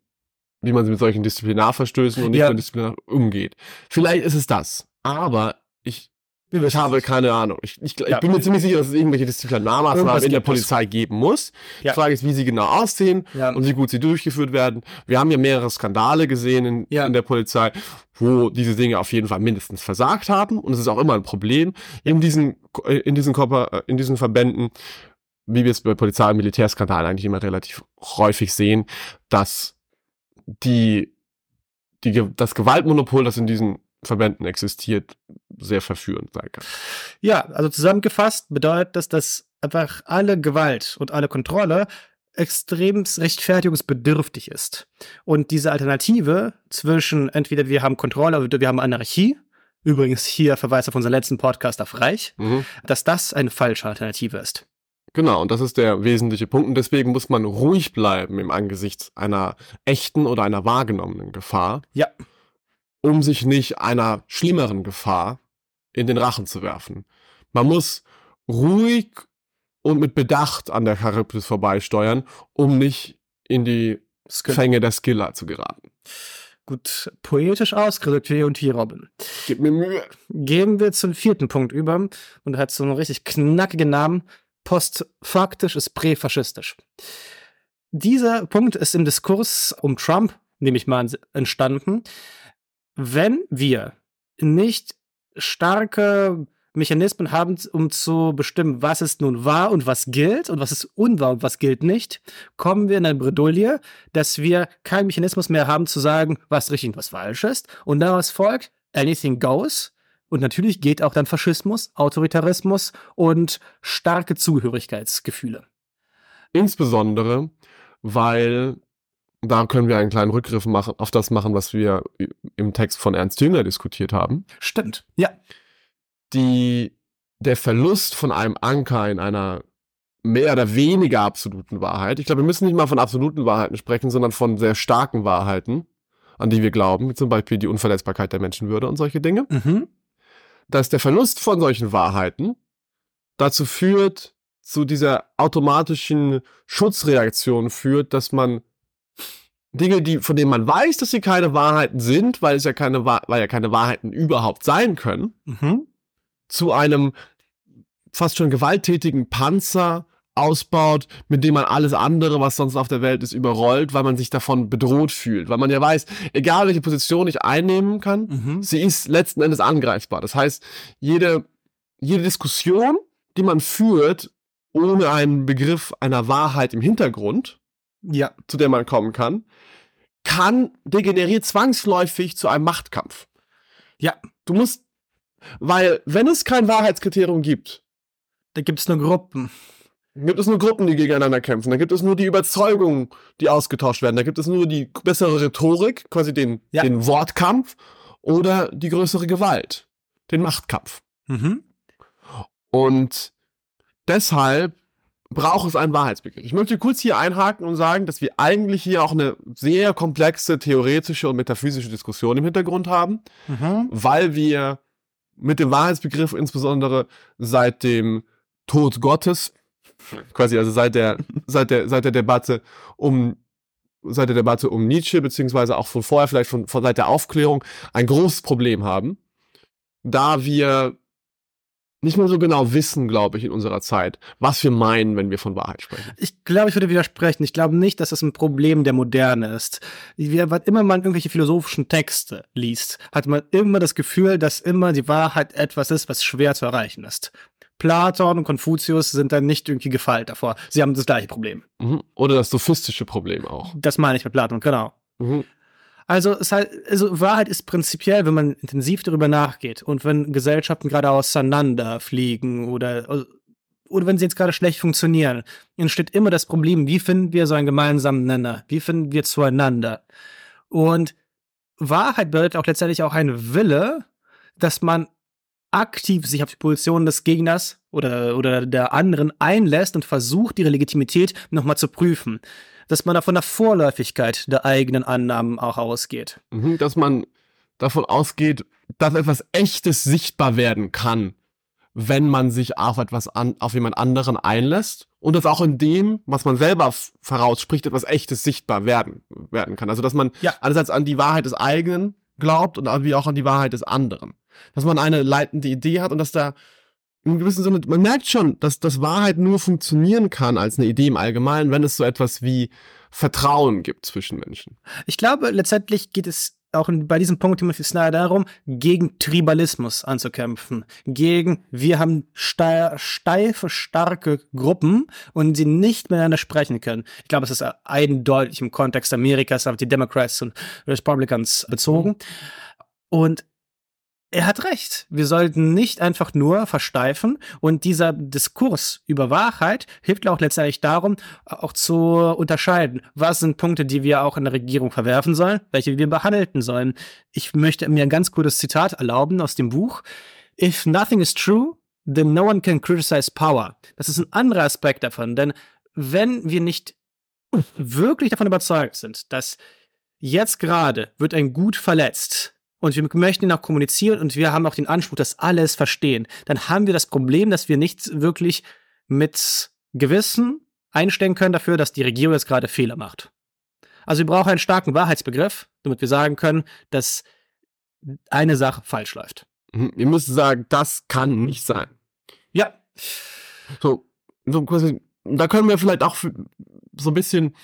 Speaker 1: wie man mit solchen Disziplinarverstößen und nicht
Speaker 2: Ja.
Speaker 1: disziplinar umgeht. Vielleicht ist es das, aber ich, ich habe keine Ahnung. Ich, ich, ich
Speaker 2: Ja.
Speaker 1: bin mir ziemlich sicher, dass es irgendwelche Disziplinarmaßnahmen in der. Polizei geben muss.
Speaker 2: Ja.
Speaker 1: Die Frage ist, wie sie genau aussehen
Speaker 2: Ja.
Speaker 1: und wie gut sie durchgeführt werden. Wir haben ja mehrere Skandale gesehen in, in der Polizei, wo diese Dinge auf jeden Fall mindestens versagt haben. Und es ist auch immer ein Problem in diesen, in diesen, Körper, in diesen Verbänden, wie wir es bei Polizei- und Militärskandalen eigentlich immer relativ häufig sehen, dass die, die, das Gewaltmonopol, das in diesen Verbänden existiert, sehr verführend sein kann.
Speaker 2: Ja, also zusammengefasst bedeutet das, dass einfach alle Gewalt und alle Kontrolle extrem rechtfertigungsbedürftig ist. Und diese Alternative zwischen entweder wir haben Kontrolle oder wir haben Anarchie, übrigens hier Verweis auf unseren letzten Podcast auf Reich,
Speaker 1: Mhm.
Speaker 2: dass das eine falsche Alternative ist.
Speaker 1: Genau, und das ist der wesentliche Punkt. Und deswegen muss man ruhig bleiben im Angesicht einer echten oder einer wahrgenommenen Gefahr,
Speaker 2: Ja,
Speaker 1: um sich nicht einer schlimmeren Gefahr in den Rachen zu werfen. Man muss ruhig und mit Bedacht an der Charybdis vorbeisteuern, um nicht in die
Speaker 2: Skill.
Speaker 1: Fänge der Skiller zu geraten.
Speaker 2: gut poetisch ausgedrückt hier und hier, Robin.
Speaker 1: Gib mir Mühe.
Speaker 2: Gehen wir zum vierten Punkt über und hat so einen richtig knackigen Namen. Postfaktisch ist präfaschistisch. Dieser Punkt ist im Diskurs um Trump, nehme ich mal an, entstanden. Wenn wir nicht starke Mechanismen haben, um zu bestimmen, was ist nun wahr und was gilt und was ist unwahr und was gilt nicht, kommen wir in eine Bredouille, dass wir keinen Mechanismus mehr haben zu sagen, was richtig und was falsch ist. Und daraus folgt, anything goes. Und natürlich geht auch dann Faschismus, Autoritarismus und starke Zugehörigkeitsgefühle.
Speaker 1: Insbesondere, weil da können wir einen kleinen Rückgriff machen, auf das machen, was wir im Text von Ernst Jünger diskutiert haben.
Speaker 2: Stimmt. Ja.
Speaker 1: Die, der Verlust von einem Anker in einer mehr oder weniger absoluten Wahrheit. Ich glaube, wir müssen nicht mal von absoluten Wahrheiten sprechen, sondern von sehr starken Wahrheiten, an die wir glauben, wie zum Beispiel die Unverletzbarkeit der Menschenwürde und solche Dinge.
Speaker 2: Mhm.
Speaker 1: Dass der Verlust von solchen Wahrheiten dazu führt, zu dieser automatischen Schutzreaktion führt, dass man Dinge, die, von denen man weiß, dass sie keine Wahrheiten sind, weil es ja keine, weil ja keine Wahrheiten überhaupt sein können,
Speaker 2: Mhm.
Speaker 1: zu einem fast schon gewalttätigen Panzer ausbaut, mit dem man alles andere, was sonst auf der Welt ist, überrollt, weil man sich davon bedroht fühlt. Weil man ja weiß, egal welche Position ich einnehmen kann,
Speaker 2: Mhm.
Speaker 1: sie ist letzten Endes angreifbar. Das heißt, jede, jede Diskussion, die man führt, ohne einen Begriff einer Wahrheit im Hintergrund,
Speaker 2: Ja.
Speaker 1: zu der man kommen kann, kann degeneriert zwangsläufig zu einem Machtkampf.
Speaker 2: Ja.
Speaker 1: Du musst, weil wenn es kein Wahrheitskriterium gibt,
Speaker 2: Da gibt es nur Gruppen.
Speaker 1: dann gibt es nur Gruppen, die gegeneinander kämpfen, dann gibt es nur die Überzeugungen, die ausgetauscht werden, da gibt es nur die bessere Rhetorik, quasi den,
Speaker 2: Ja.
Speaker 1: den Wortkampf oder die größere Gewalt, den Machtkampf.
Speaker 2: Mhm.
Speaker 1: Und deshalb braucht es einen Wahrheitsbegriff. Ich möchte kurz hier einhaken und sagen, dass wir eigentlich hier auch eine sehr komplexe theoretische und metaphysische Diskussion im Hintergrund haben,
Speaker 2: Mhm.
Speaker 1: weil wir mit dem Wahrheitsbegriff insbesondere seit dem Tod Gottes, quasi also seit der, seit der, seit der Debatte um seit der Debatte um Nietzsche, beziehungsweise auch von vorher, vielleicht von, von seit der Aufklärung, ein großes Problem haben, da wir nicht mehr so genau wissen, glaube ich, in unserer Zeit, was wir meinen, wenn wir von Wahrheit sprechen.
Speaker 2: Ich glaube, ich würde widersprechen. Ich glaube nicht, dass das ein Problem der Moderne ist. Wann immer man irgendwelche philosophischen Texte liest, hat man immer das Gefühl, dass immer die Wahrheit etwas ist, was schwer zu erreichen ist. Platon und Konfuzius sind dann nicht irgendwie gefeilt davor. Sie haben das gleiche Problem.
Speaker 1: Mhm. Oder das sophistische Problem auch.
Speaker 2: Das meine ich mit Platon, genau.
Speaker 1: Mhm.
Speaker 2: Also, es halt, also Wahrheit ist prinzipiell, wenn man intensiv darüber nachgeht und wenn Gesellschaften gerade auseinanderfliegen oder, oder wenn sie jetzt gerade schlecht funktionieren, entsteht immer das Problem, wie finden wir so einen gemeinsamen Nenner? Wie finden wir zueinander? Und Wahrheit bedeutet auch letztendlich auch ein Wille, dass man aktiv sich auf die Position des Gegners oder, oder der anderen einlässt und versucht, ihre Legitimität nochmal zu prüfen. Dass man da von der Vorläufigkeit der eigenen Annahmen auch ausgeht.
Speaker 1: Mhm. Dass man davon ausgeht, dass etwas Echtes sichtbar werden kann, wenn man sich auf etwas an, auf jemand anderen einlässt und dass auch in dem, was man selber vorausspricht, etwas Echtes sichtbar werden, werden kann. Also dass man
Speaker 2: Ja.
Speaker 1: einerseits an die Wahrheit des eigenen glaubt und wie auch an die Wahrheit des anderen. Dass man eine leitende Idee hat und dass da in gewissem Sinne, man merkt schon, dass, dass Wahrheit nur funktionieren kann als eine Idee im Allgemeinen, wenn es so etwas wie Vertrauen gibt zwischen Menschen.
Speaker 2: Ich glaube, letztendlich geht es auch bei diesem Punkt Timothy Snyder darum, gegen Tribalismus anzukämpfen. Gegen, wir haben stei steife, starke Gruppen und sie nicht miteinander sprechen können. Ich glaube, es ist eindeutig im Kontext Amerikas auf die Democrats und Republicans bezogen. Und er hat recht. Wir sollten nicht einfach nur versteifen. Und dieser Diskurs über Wahrheit hilft auch letztendlich darum, auch zu unterscheiden, was sind Punkte, die wir auch in der Regierung verwerfen sollen, welche wir behandeln sollen. Ich möchte mir ein ganz gutes Zitat erlauben aus dem Buch. If nothing is true, then no one can criticize power. Das ist ein anderer Aspekt davon, denn wenn wir nicht wirklich davon überzeugt sind, dass jetzt gerade wird ein Gut verletzt, und wir möchten ihn auch kommunizieren und wir haben auch den Anspruch, dass alle es verstehen, dann haben wir das Problem, dass wir nicht wirklich mit Gewissen einstellen können dafür, dass die Regierung jetzt gerade Fehler macht. Also wir brauchen einen starken Wahrheitsbegriff, damit wir sagen können, dass eine Sache falsch läuft.
Speaker 1: Mhm, ihr müsst sagen, das kann nicht sein.
Speaker 2: Ja.
Speaker 1: So, so da können wir vielleicht auch so ein bisschen,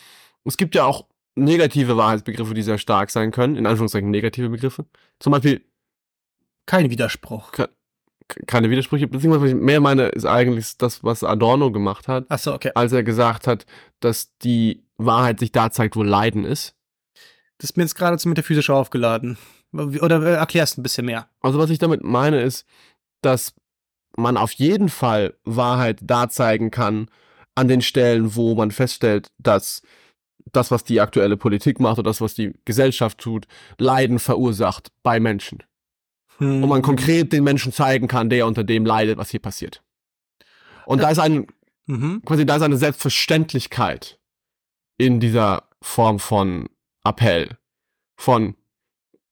Speaker 1: es gibt ja auch negative Wahrheitsbegriffe, die sehr stark sein können, in Anführungszeichen negative Begriffe. Zum Beispiel.
Speaker 2: Kein Widerspruch.
Speaker 1: Ke keine Widersprüche, beziehungsweise was ich mehr meine, ist eigentlich das, was Adorno gemacht hat.
Speaker 2: Ach so, okay.
Speaker 1: Als er gesagt hat, dass die Wahrheit sich da zeigt, wo Leiden ist.
Speaker 2: Das ist mir jetzt gerade zu metaphysisch aufgeladen. Oder äh, erklärst ein bisschen mehr.
Speaker 1: Also, was ich damit meine, ist, dass man auf jeden Fall Wahrheit da zeigen kann, an den Stellen, wo man feststellt, dass das, was die aktuelle Politik macht oder das, was die Gesellschaft tut, Leiden verursacht bei Menschen. Hm. Und man konkret den Menschen zeigen kann, der unter dem leidet, was hier passiert. Und da ist ein, mhm. quasi da ist eine Selbstverständlichkeit in dieser Form von Appell. Von,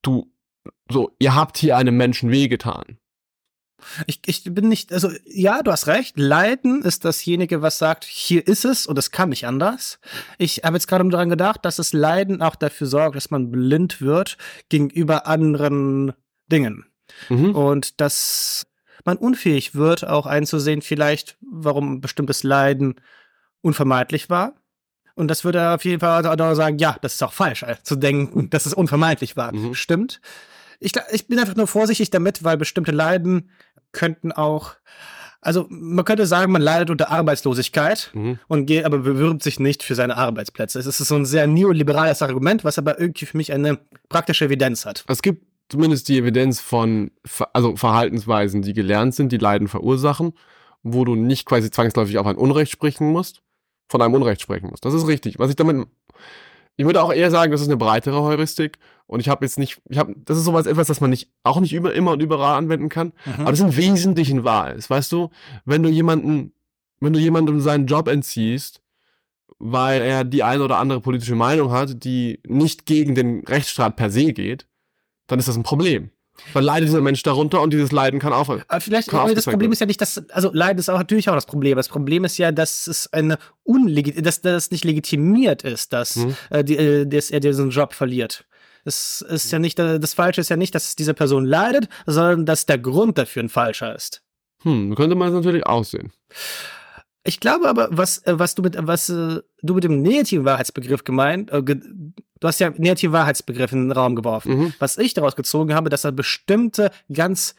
Speaker 1: du, so, ihr habt hier einem Menschen wehgetan.
Speaker 2: Ich, ich bin nicht, also ja, du hast recht. Leiden ist dasjenige, was sagt, hier ist es und es kann nicht anders. Ich habe jetzt gerade daran gedacht, dass das Leiden auch dafür sorgt, dass man blind wird gegenüber anderen Dingen. Mhm. Und dass man unfähig wird, auch einzusehen, vielleicht, warum bestimmtes Leiden unvermeidlich war. Und das würde auf jeden Fall auch sagen, ja, das ist auch falsch, äh, zu denken, dass es unvermeidlich war. Mhm. Stimmt. Ich, ich bin einfach nur vorsichtig damit, weil bestimmte Leiden könnten auch also man könnte sagen, man leidet unter Arbeitslosigkeit mhm. und geht, aber bewirbt sich nicht für seine Arbeitsplätze. Es ist so ein sehr neoliberales Argument, was aber irgendwie für mich eine praktische Evidenz hat.
Speaker 1: Es gibt zumindest die Evidenz von also Verhaltensweisen, die gelernt sind, die Leiden verursachen, wo du nicht quasi zwangsläufig auf ein Unrecht sprechen musst, von einem Unrecht sprechen musst. Das ist richtig. Was ich damit ich würde auch eher sagen, das ist eine breitere Heuristik. Und ich habe jetzt nicht, ich habe, das ist sowas etwas, das man nicht, auch nicht über, immer und überall anwenden kann. Mhm. Aber das im Wesentlichen wahr ist. Weißt du, wenn du jemanden, wenn du jemandem seinen Job entziehst, weil er die eine oder andere politische Meinung hat, die nicht gegen den Rechtsstaat per se geht, dann ist das ein Problem. Weil leidet dieser Mensch darunter und dieses Leiden kann auch.
Speaker 2: Aber vielleicht, kann das Problem ist ja nicht, dass, also Leiden ist auch natürlich auch das Problem. Das Problem ist ja, dass es eine unlegit, dass das nicht legitimiert ist, dass, hm. äh, die, äh, dass er diesen Job verliert. Es ist ja nicht, das Falsche ist ja nicht, dass diese Person leidet, sondern dass der Grund dafür ein falscher ist.
Speaker 1: Hm, könnte man es natürlich aussehen.
Speaker 2: Ich glaube aber, was, äh, was du mit, was äh, du mit dem negativen Wahrheitsbegriff gemeint, äh, du hast ja negativen Wahrheitsbegriff in den Raum geworfen. Mhm. Was ich daraus gezogen habe, dass er bestimmte ganz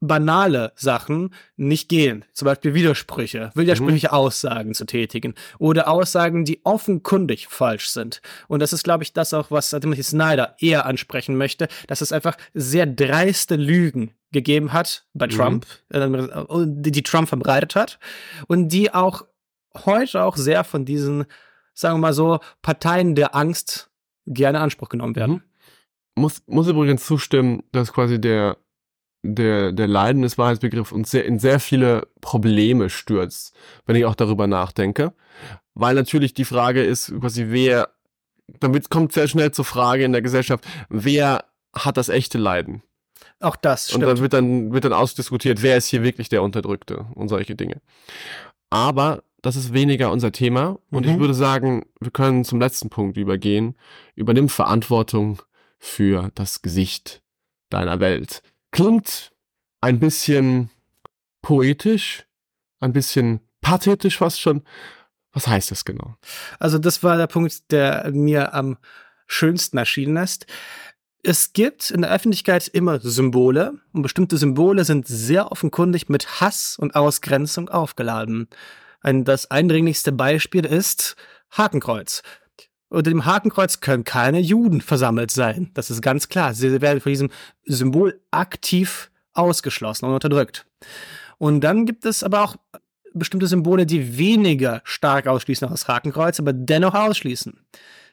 Speaker 2: banale Sachen nicht gehen. Zum Beispiel Widersprüche, widersprüchliche mhm. Aussagen zu tätigen oder Aussagen, die offenkundig falsch sind. Und das ist, glaube ich, das auch, was Timothy Snyder eher ansprechen möchte, dass es einfach sehr dreiste Lügen gegeben hat bei mhm. Trump, äh, die, die Trump verbreitet hat und die auch heute auch sehr von diesen, sagen wir mal so, Parteien der Angst gerne in Anspruch genommen werden. Mhm.
Speaker 1: Muss, muss übrigens zustimmen, dass quasi der der, der Leidenswahrheitsbegriff uns sehr, in sehr viele Probleme stürzt, wenn ich auch darüber nachdenke. Weil natürlich die Frage ist, quasi wer, damit kommt sehr schnell zur Frage in der Gesellschaft, wer hat das echte Leiden?
Speaker 2: Auch das
Speaker 1: stimmt. Und dann wird dann, wird dann ausdiskutiert, wer ist hier wirklich der Unterdrückte und solche Dinge. Aber das ist weniger unser Thema. Und mhm. ich würde sagen, wir können zum letzten Punkt übergehen. Übernimm Verantwortung für das Gesicht deiner Welt. Klingt ein bisschen poetisch, ein bisschen pathetisch fast schon. Was heißt das genau?
Speaker 2: Also das war der Punkt, der mir am schönsten erschienen ist. Es gibt in der Öffentlichkeit immer Symbole und bestimmte Symbole sind sehr offenkundig mit Hass und Ausgrenzung aufgeladen. Ein, das eindringlichste Beispiel ist Hakenkreuz. unter dem Hakenkreuz können keine Juden versammelt sein. Das ist ganz klar. Sie werden von diesem Symbol aktiv ausgeschlossen und unterdrückt. Und dann gibt es aber auch bestimmte Symbole, die weniger stark ausschließen als Hakenkreuz, aber dennoch ausschließen.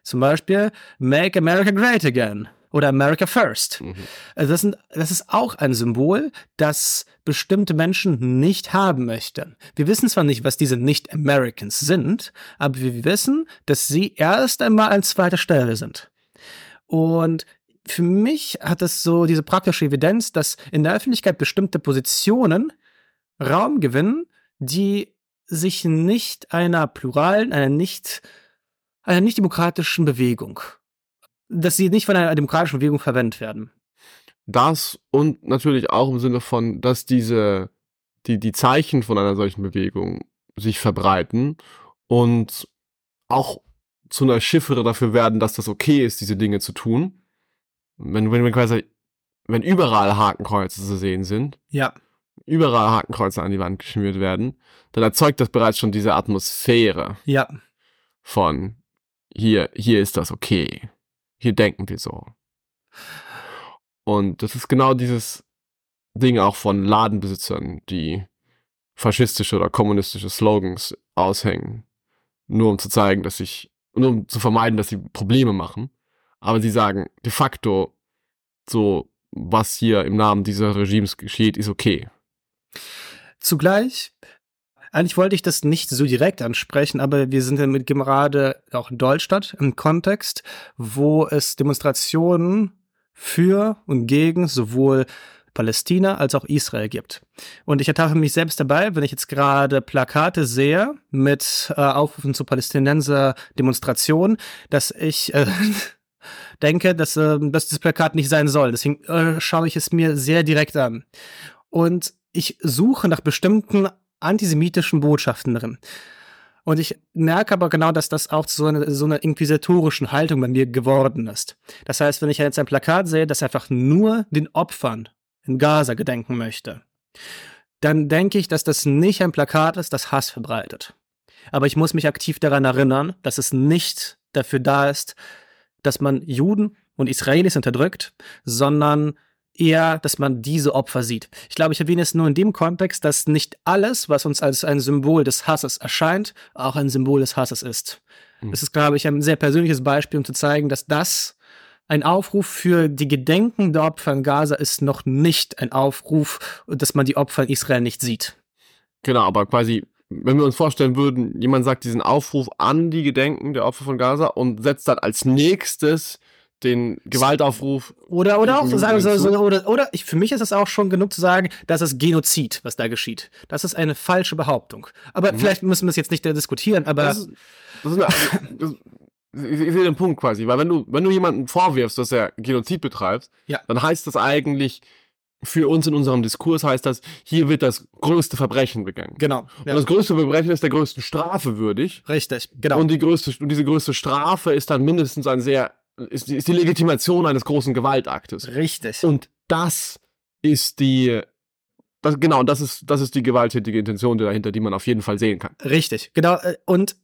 Speaker 2: Zum Beispiel Make America Great Again oder America First. Mhm. Also das, sind, das ist auch ein Symbol, das bestimmte Menschen nicht haben möchten. Wir wissen zwar nicht, was diese Nicht-Americans sind, aber wir wissen, dass sie erst einmal an zweiter Stelle sind. Und für mich hat es so diese praktische Evidenz, dass in der Öffentlichkeit bestimmte Positionen Raum gewinnen, die sich nicht einer pluralen, einer nicht, einer nicht demokratischen Bewegung, dass sie nicht von einer demokratischen Bewegung verwendet werden.
Speaker 1: Das und natürlich auch im Sinne von, dass diese, die, die Zeichen von einer solchen Bewegung sich verbreiten und auch zu einer Chiffre dafür werden, dass das okay ist, diese Dinge zu tun. Wenn, wenn, wenn quasi, wenn überall Hakenkreuze zu sehen sind.
Speaker 2: Ja
Speaker 1: überall Hakenkreuze an die Wand geschmiert werden, dann erzeugt das bereits schon diese Atmosphäre.
Speaker 2: Ja.
Speaker 1: Von hier, hier ist das okay. Hier denken wir so. Und das ist genau dieses Ding auch von Ladenbesitzern, die faschistische oder kommunistische Slogans aushängen, nur um zu zeigen, dass sich, nur um zu vermeiden, dass sie Probleme machen. Aber sie sagen de facto so, was hier im Namen dieser Regimes geschieht, ist okay.
Speaker 2: Zugleich, eigentlich wollte ich das nicht so direkt ansprechen, aber wir sind ja gerade auch in Deutschland im Kontext, wo es Demonstrationen für und gegen sowohl Palästina als auch Israel gibt. Und ich ertappe mich selbst dabei, wenn ich jetzt gerade Plakate sehe mit äh, Aufrufen zu Palästinenser Demonstrationen, dass ich äh, denke, dass, äh, dass dieses Plakat nicht sein soll. Deswegen äh, schaue ich es mir sehr direkt an. Und ich suche nach bestimmten antisemitischen Botschaften drin. Und ich merke aber genau, dass das auch zu so einer, so einer inquisitorischen Haltung bei mir geworden ist. Das heißt, wenn ich jetzt ein Plakat sehe, das einfach nur den Opfern in Gaza gedenken möchte, dann denke ich, dass das nicht ein Plakat ist, das Hass verbreitet. Aber ich muss mich aktiv daran erinnern, dass es nicht dafür da ist, dass man Juden und Israelis unterdrückt, sondern eher, dass man diese Opfer sieht. Ich glaube, ich erwähne es nur in dem Kontext, dass nicht alles, was uns als ein Symbol des Hasses erscheint, auch ein Symbol des Hasses ist. Mhm. Das ist, glaube ich, ein sehr persönliches Beispiel, um zu zeigen, dass das ein Aufruf für die Gedenken der Opfer in Gaza ist noch nicht ein Aufruf, dass man die Opfer in Israel nicht sieht.
Speaker 1: Genau, aber quasi, wenn wir uns vorstellen würden, jemand sagt diesen Aufruf an die Gedenken der Opfer von Gaza und setzt dann als nächstes den Gewaltaufruf.
Speaker 2: Oder, oder auch so sagen, so, so, oder, oder ich, für mich ist es auch schon genug zu sagen, das ist Genozid, was da geschieht. Das ist eine falsche Behauptung. Aber mhm. vielleicht müssen wir es jetzt nicht diskutieren, aber. Das ist, das ist
Speaker 1: eine, das, ich, ich sehe den Punkt quasi, weil wenn du, wenn du jemanden vorwirfst, dass er Genozid betreibt,
Speaker 2: ja.
Speaker 1: dann heißt das eigentlich, für uns in unserem Diskurs heißt das, hier wird das größte Verbrechen begangen.
Speaker 2: Genau.
Speaker 1: Ja. Und das größte Verbrechen ist der größten Strafe würdig.
Speaker 2: Richtig, genau.
Speaker 1: Und die größte, und diese größte Strafe ist dann mindestens ein sehr ist, ist die Legitimation eines großen Gewaltaktes.
Speaker 2: Richtig.
Speaker 1: Und das ist die, das, genau, das ist, das ist die gewalttätige Intention dahinter, die man auf jeden Fall sehen kann.
Speaker 2: Richtig, genau. Äh, und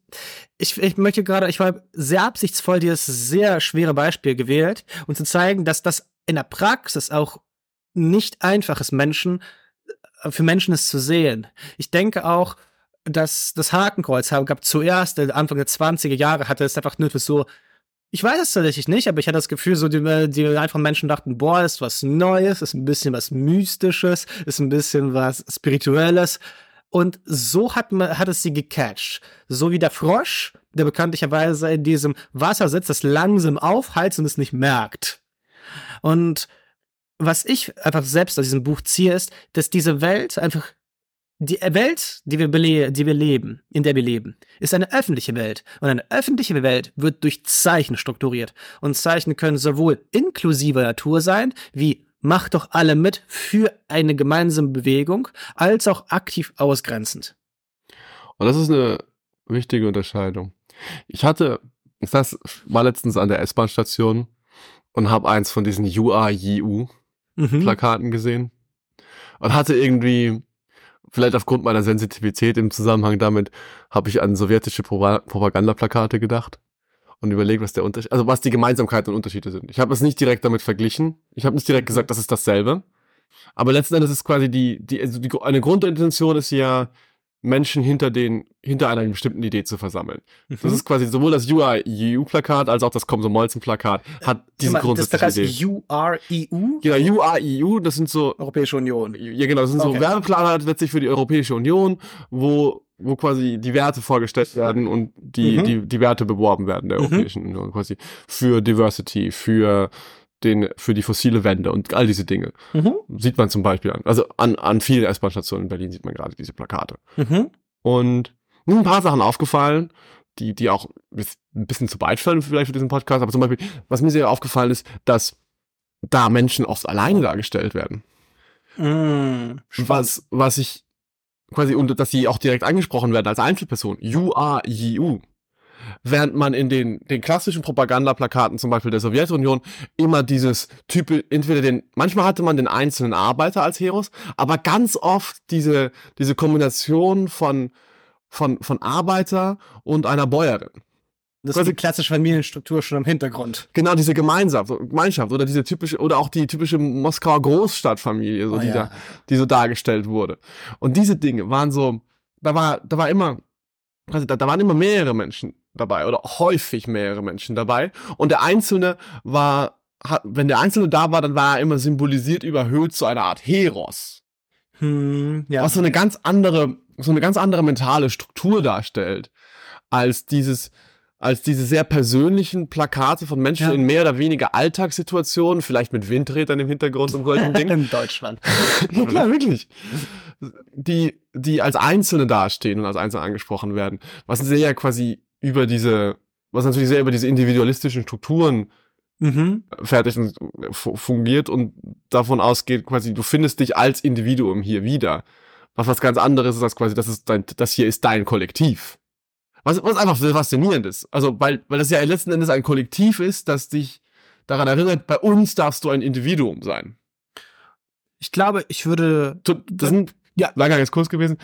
Speaker 2: ich, ich möchte gerade, ich war sehr absichtsvoll dieses sehr schwere Beispiel gewählt, um zu zeigen, dass das in der Praxis auch nicht einfach ist, Menschen, äh, für Menschen es zu sehen. Ich denke auch, dass das Hakenkreuz gab zuerst, Anfang der 20er Jahre, hatte es einfach nur so ich weiß es tatsächlich nicht, aber ich hatte das Gefühl, so die, die einfach Menschen dachten, boah, ist was Neues, ist ein bisschen was Mystisches, ist ein bisschen was Spirituelles. Und so hat, man, hat es sie gecatcht. So wie der Frosch, der bekanntlicherweise in diesem Wasser sitzt, das langsam aufheizt und es nicht merkt. Und was ich einfach selbst aus diesem Buch ziehe, ist, dass diese Welt einfach die Welt, die wir, die wir leben, in der wir leben, ist eine öffentliche Welt. Und eine öffentliche Welt wird durch Zeichen strukturiert. Und Zeichen können sowohl inklusiver Natur sein, wie macht doch alle mit für eine gemeinsame Bewegung, als auch aktiv ausgrenzend.
Speaker 1: Und das ist eine wichtige Unterscheidung. Ich hatte, das war letztens an der S-Bahn-Station und habe eins von diesen UAJU-Plakaten mhm. gesehen und hatte irgendwie vielleicht aufgrund meiner Sensitivität im Zusammenhang damit habe ich an sowjetische Propagandaplakate gedacht. und überlege, was der Unterschied, also was die Gemeinsamkeiten und Unterschiede sind. Ich habe es nicht direkt damit verglichen. Ich habe nicht direkt gesagt, das ist dasselbe. Aber letzten Endes ist quasi die, die, also die eine Grundintention ist ja, Menschen hinter den, hinter einer bestimmten Idee zu versammeln. Mhm. Das ist quasi sowohl das UREU-Plakat als auch das Komsomolzen-Plakat hat diese
Speaker 2: Mal,
Speaker 1: grundsätzliche
Speaker 2: das
Speaker 1: Idee.
Speaker 2: heißt UREU?
Speaker 1: Genau, UREU, das sind so,
Speaker 2: Europäische Union.
Speaker 1: ja genau, das sind so
Speaker 2: Okay.
Speaker 1: Werbeplakate letztlich für die Europäische Union, wo, wo quasi die Werte vorgestellt werden und die,
Speaker 2: Mhm.
Speaker 1: die, die Werte beworben werden der
Speaker 2: Mhm.
Speaker 1: Europäischen Union, quasi für Diversity, für den, für die fossile Wende und all diese Dinge.
Speaker 2: Mhm.
Speaker 1: Sieht man zum Beispiel an. Also an, an vielen S-Bahn-Stationen in Berlin sieht man gerade diese Plakate.
Speaker 2: Mhm.
Speaker 1: Und mir sind ein paar Sachen aufgefallen, die, die auch ein bisschen zu weit fallen vielleicht für diesen Podcast. Aber zum Beispiel, was mir sehr aufgefallen ist, dass da Menschen oft alleine dargestellt werden.
Speaker 2: Mhm.
Speaker 1: Was, was ich quasi, und dass sie auch direkt angesprochen werden als Einzelperson. You are you. Während man in den, den klassischen Propagandaplakaten zum Beispiel der Sowjetunion immer dieses Typ, entweder den, manchmal hatte man den einzelnen Arbeiter als Heros, aber ganz oft diese, diese Kombination von, von, von Arbeiter und einer Bäuerin.
Speaker 2: Das ist die klassische Familienstruktur schon im Hintergrund.
Speaker 1: Genau, diese Gemeinschaft, Gemeinschaft oder diese typische, oder auch die typische Moskauer Großstadtfamilie, so,
Speaker 2: Oh
Speaker 1: die
Speaker 2: ja.
Speaker 1: da, die so dargestellt wurde. Und diese Dinge waren so, da war, da war immer, also da, da waren immer mehrere Menschen dabei oder häufig mehrere Menschen dabei. Und der Einzelne war, hat, wenn der Einzelne da war, dann war er immer symbolisiert überhöht zu einer Art Heros.
Speaker 2: Hm, ja.
Speaker 1: Was so eine ganz andere, so eine ganz andere mentale Struktur darstellt, als dieses, als diese sehr persönlichen Plakate von Menschen
Speaker 2: Ja.
Speaker 1: in mehr oder weniger Alltagssituationen, vielleicht mit Windrädern im Hintergrund und solchen Dingen.
Speaker 2: in Deutschland.
Speaker 1: ja, klar, wirklich. Die, die als Einzelne dastehen und als Einzelne angesprochen werden. Was sehr quasi über diese, was natürlich sehr über diese individualistischen Strukturen
Speaker 2: Mhm.
Speaker 1: fertig und fu- fungiert und davon ausgeht, quasi, du findest dich als Individuum hier wieder. Was was ganz anderes ist als quasi, das ist dein, das hier ist dein Kollektiv. Was, was einfach sehr faszinierend ist. Also, weil, weil das ja letzten Endes ein Kollektiv ist, das dich daran erinnert, bei uns darfst du ein Individuum sein.
Speaker 2: Ich glaube, ich würde.
Speaker 1: Das sind, ja, langer jetzt kurz gewesen.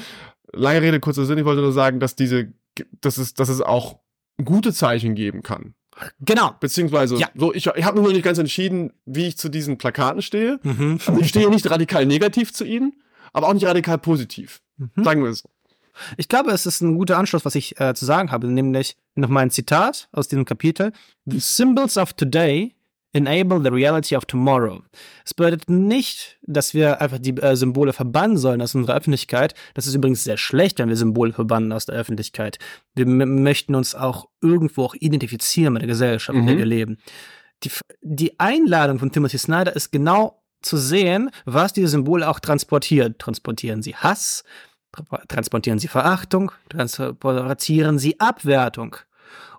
Speaker 1: Lange Rede, kurzer Sinn. Ich wollte nur sagen, dass diese, dass es, dass es auch gute Zeichen geben kann.
Speaker 2: Genau.
Speaker 1: Beziehungsweise,
Speaker 2: Ja.
Speaker 1: so, ich, ich habe mir noch nicht ganz entschieden, wie ich zu diesen Plakaten stehe.
Speaker 2: Mhm.
Speaker 1: Also ich stehe nicht radikal negativ zu ihnen, aber auch nicht radikal positiv.
Speaker 2: Mhm.
Speaker 1: Sagen wir es. so.
Speaker 2: Ich glaube, es ist ein guter Anschluss, was ich äh, zu sagen habe, nämlich nochmal ein Zitat aus diesem Kapitel. The symbols of today enable the reality of tomorrow. Es bedeutet nicht, dass wir einfach die äh, Symbole verbannen sollen aus unserer Öffentlichkeit. Das ist übrigens sehr schlecht, wenn wir Symbole verbannen aus der Öffentlichkeit. Wir möchten uns auch irgendwo auch identifizieren mit der Gesellschaft, in der
Speaker 1: Mhm.
Speaker 2: wir leben. Die, die Einladung von Timothy Snyder ist genau zu sehen, was diese Symbole auch transportieren. Transportieren sie Hass, tra- transportieren sie Verachtung, transportieren sie Abwertung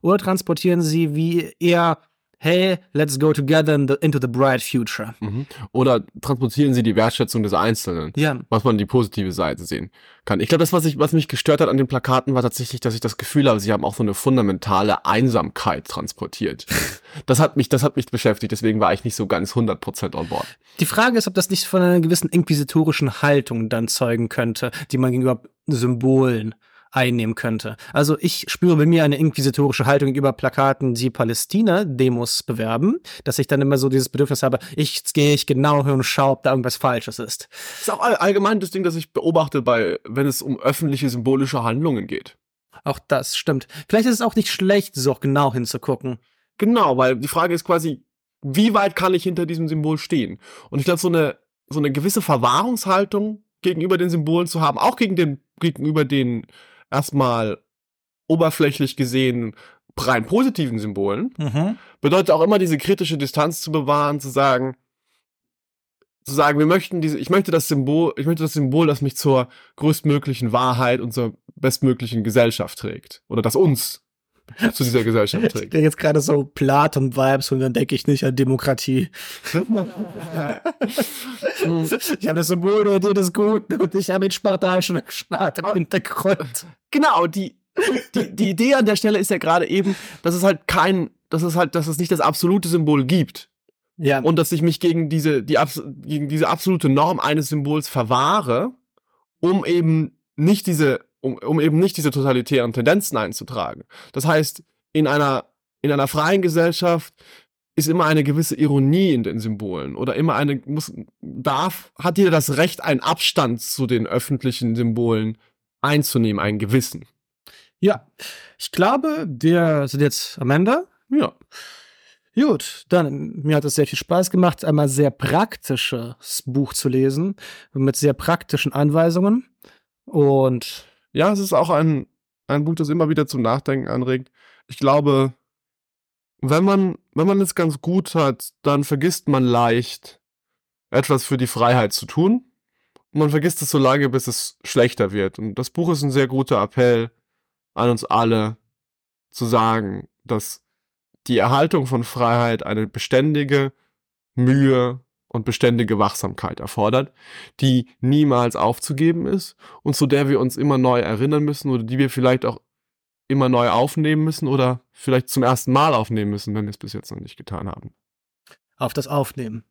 Speaker 2: oder transportieren sie wie eher, hey, let's go together in the, into the bright future.
Speaker 1: Mhm. Oder transportieren sie die Wertschätzung des Einzelnen,
Speaker 2: Ja,
Speaker 1: was man die positive Seite sehen kann. Ich glaube, das, was, ich, was mich gestört hat an den Plakaten, war tatsächlich, dass ich das Gefühl habe, sie haben auch so eine fundamentale Einsamkeit transportiert. das hat mich, das hat mich beschäftigt, deswegen war ich nicht so ganz 100% on board.
Speaker 2: Die Frage ist, ob das nicht von einer gewissen inquisitorischen Haltung dann zeugen könnte, die man gegenüber Symbolen einnehmen könnte. Also ich spüre bei mir eine inquisitorische Haltung gegenüber Plakaten, die Palästina-Demos bewerben, dass ich dann immer so dieses Bedürfnis habe, ich gehe ich genau hin und schaue, ob da irgendwas Falsches ist.
Speaker 1: Das ist auch all- allgemein das Ding, das ich beobachte, bei, wenn es um öffentliche symbolische Handlungen geht.
Speaker 2: Auch das stimmt. Vielleicht ist es auch nicht schlecht, so genau hinzugucken.
Speaker 1: Genau, weil die Frage ist quasi, wie weit kann ich hinter diesem Symbol stehen? Und ich glaube, so eine, so eine gewisse Verwahrungshaltung gegenüber den Symbolen zu haben, auch gegen den, gegenüber den erstmal oberflächlich gesehen rein positiven Symbolen, bedeutet auch immer diese kritische Distanz zu bewahren, zu sagen, zu sagen, wir möchten diese, ich möchte das Symbol, ich möchte das Symbol, das mich zur größtmöglichen Wahrheit und zur bestmöglichen Gesellschaft trägt. Oder das uns zu dieser Gesellschaft
Speaker 2: Ich
Speaker 1: trägt.
Speaker 2: kriege jetzt gerade so Platon-Vibes und dann denke ich nicht an Demokratie. ich habe das Symbol der Idee des Guten und ich habe den spartanischen Staat im Hintergrund.
Speaker 1: Genau, die, die, die Idee an der Stelle ist ja gerade eben, dass es halt kein, dass es halt, dass es nicht das absolute Symbol gibt.
Speaker 2: Ja,
Speaker 1: Und dass ich mich gegen diese, die, abs- gegen diese absolute Norm eines Symbols verwahre, um eben nicht diese, um, um eben nicht diese totalitären Tendenzen einzutragen. Das heißt, in einer, in einer freien Gesellschaft ist immer eine gewisse Ironie in den Symbolen oder immer eine muss darf hat jeder das Recht einen Abstand zu den öffentlichen Symbolen einzunehmen, einen gewissen.
Speaker 2: Ja, ich glaube, wir sind jetzt am Ende.
Speaker 1: Ja.
Speaker 2: Gut, dann mir hat es sehr viel Spaß gemacht, einmal sehr praktisches Buch zu lesen mit sehr praktischen Anweisungen und
Speaker 1: Ja, es ist auch ein ein Buch, das immer wieder zum Nachdenken anregt. Ich glaube, wenn man wenn man es ganz gut hat, dann vergisst man leicht, etwas für die Freiheit zu tun. Und man vergisst es so lange, bis es schlechter wird. Und das Buch ist ein sehr guter Appell an uns alle, zu sagen, dass die Erhaltung von Freiheit eine beständige Mühe und beständige Wachsamkeit erfordert, die niemals aufzugeben ist und zu der wir uns immer neu erinnern müssen oder die wir vielleicht auch immer neu aufnehmen müssen oder vielleicht zum ersten Mal aufnehmen müssen, wenn wir es bis jetzt noch nicht getan haben.
Speaker 2: auf das Aufnehmen.